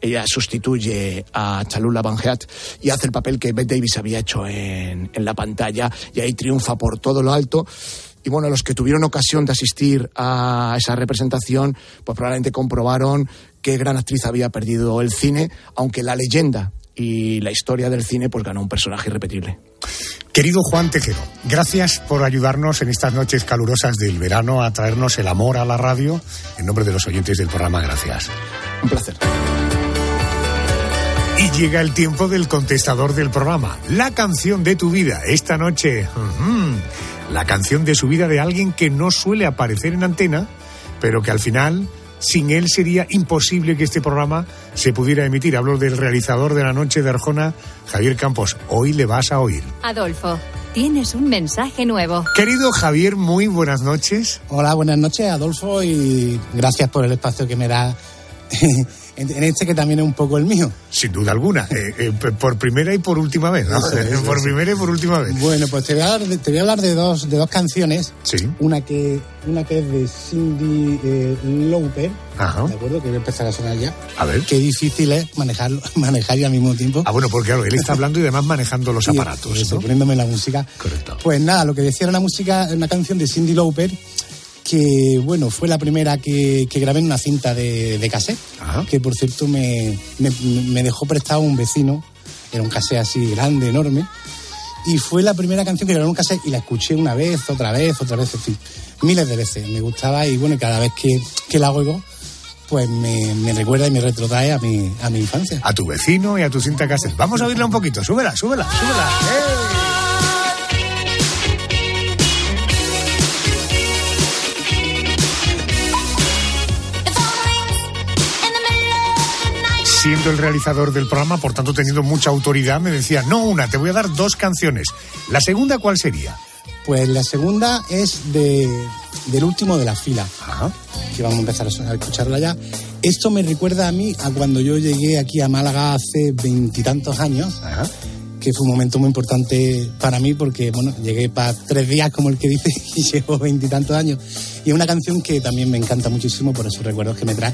Ella sustituye a Chalula Van Heat y hace el papel que Bette Davis había hecho en, en la pantalla y ahí triunfa por todo lo alto. Y bueno, los que tuvieron ocasión de asistir a esa representación, pues probablemente comprobaron qué gran actriz había perdido el cine, aunque la leyenda y la historia del cine pues ganó un personaje irrepetible. Querido Juan Tejero, gracias por ayudarnos en estas noches calurosas del verano a traernos el amor a la radio. En nombre de los oyentes del programa, gracias. Un placer. Y llega el tiempo del contestador del programa. La canción de tu vida. Esta noche, la canción de su vida de alguien que no suele aparecer en antena, pero que al final, sin él sería imposible que este programa se pudiera emitir. Hablo del realizador de la noche de Arjona, Javier Campos. Hoy le vas a oír. Adolfo, tienes un mensaje nuevo. Querido Javier, muy buenas noches. Hola, buenas noches, Adolfo, y gracias por el espacio que me da en en este que también es un poco el mío. Sin duda alguna. Eh, eh, por primera y por última vez, ¿no? Eso es, por eso. primera y por última vez. Bueno, pues te voy a hablar de, te voy a hablar de dos, de dos canciones. Sí. Una que, una que es de Cindy eh, Lauper, Ajá. ¿de acuerdo? Que voy a empezar a sonar ya. A ver. Qué difícil es manejarlo, manejar y al mismo tiempo. Ah, bueno, porque claro, él está hablando y además manejando los Y, aparatos. eso, ¿no? poniéndome la música. Correcto. Pues nada, lo que decía era una música, una canción de Cindy Lauper que, bueno, fue la primera que, que grabé en una cinta de, de cassette, que por cierto me, me, me dejó prestado un vecino, era un cassette así grande, enorme, y fue la primera canción que grabé en un cassette y la escuché una vez, otra vez, otra vez, en fin, miles de veces. Me gustaba y bueno, cada vez que, que la oigo, pues me, me recuerda y me retrotrae a mi, a mi infancia. A tu vecino y a tu cinta cassette. Vamos a oírla un poquito. Súbela, súbela, súbela. Siendo el realizador del programa, por tanto teniendo mucha autoridad, me decía, no una, te voy a dar dos canciones. ¿La segunda cuál sería? Pues la segunda es de, del último de la fila, que vamos a empezar a escucharla ya. Esto me recuerda a mí a cuando yo llegué aquí a Málaga hace veintitantos años, que fue un momento muy importante para mí porque, bueno, llegué para tres días, como el que dice, y llevo veintitantos años. Y es una canción que también me encanta muchísimo por esos recuerdos que me trae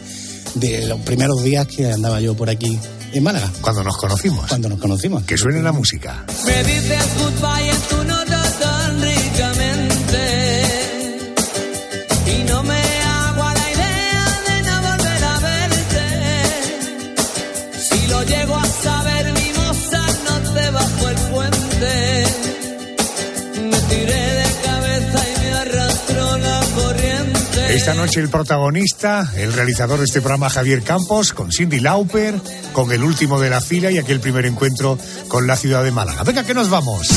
de los primeros días que andaba yo por aquí en Málaga. Cuando nos conocimos. Cuando nos conocimos. Que suene la música. Me dices goodbye en tu Esta noche el protagonista, el realizador de este programa, Javier Campos, con Cindy Lauper, con el último de la fila y aquel primer encuentro con la ciudad de Málaga. Venga, que nos vamos.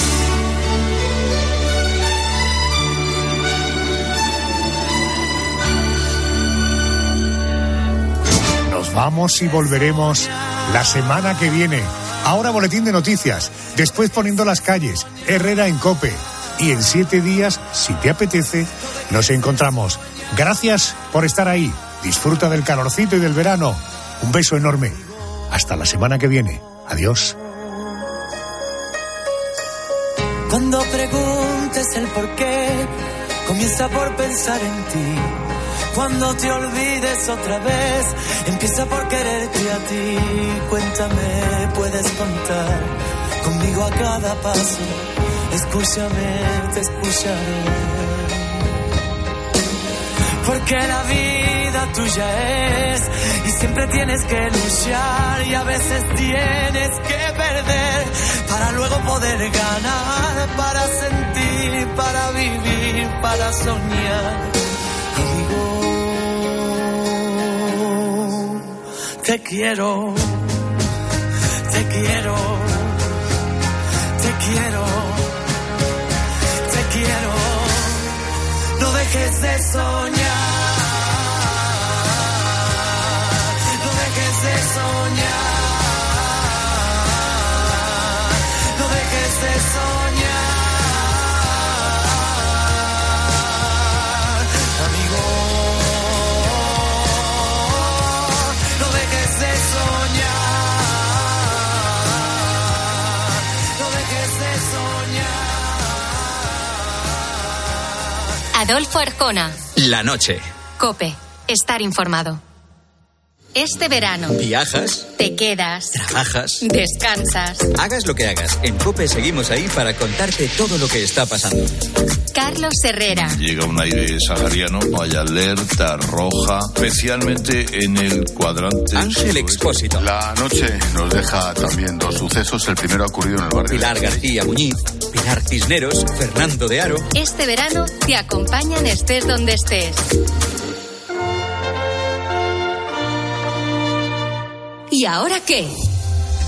Nos vamos y volveremos la semana que viene. Ahora boletín de noticias, después poniendo las calles, Herrera en Cope. Y en siete días, si te apetece, nos encontramos. Gracias por estar ahí. Disfruta del calorcito y del verano. Un beso enorme. Hasta la semana que viene. Adiós. Cuando preguntes el por qué, comienza por pensar en ti. Cuando te olvides otra vez, empieza por quererte a ti. Cuéntame, puedes contar conmigo a cada paso. Escúchame, te escucharé. Porque la vida tuya es y siempre tienes que luchar y a veces tienes que perder para luego poder ganar, para sentir, para vivir, para soñar. Amigo, te quiero, te quiero, te quiero, dejes de soñar. Adolfo Arjona. La noche. Cope. Estar informado. Este verano. ¿Viajas? Te quedas. ¿Trabajas? Descansas. Hagas lo que hagas, en COPE seguimos ahí para contarte todo lo que está pasando. Carlos Herrera. Llega un aire sahariano, hay alerta roja, especialmente en el cuadrante. Ángel Expósito. La noche nos deja también dos sucesos. El primero ha ocurrido en el barrio. Pilar García Muñiz. Pilar Cisneros, Fernando de Aro. Este verano te acompañan estés donde estés. ¿Y ahora qué?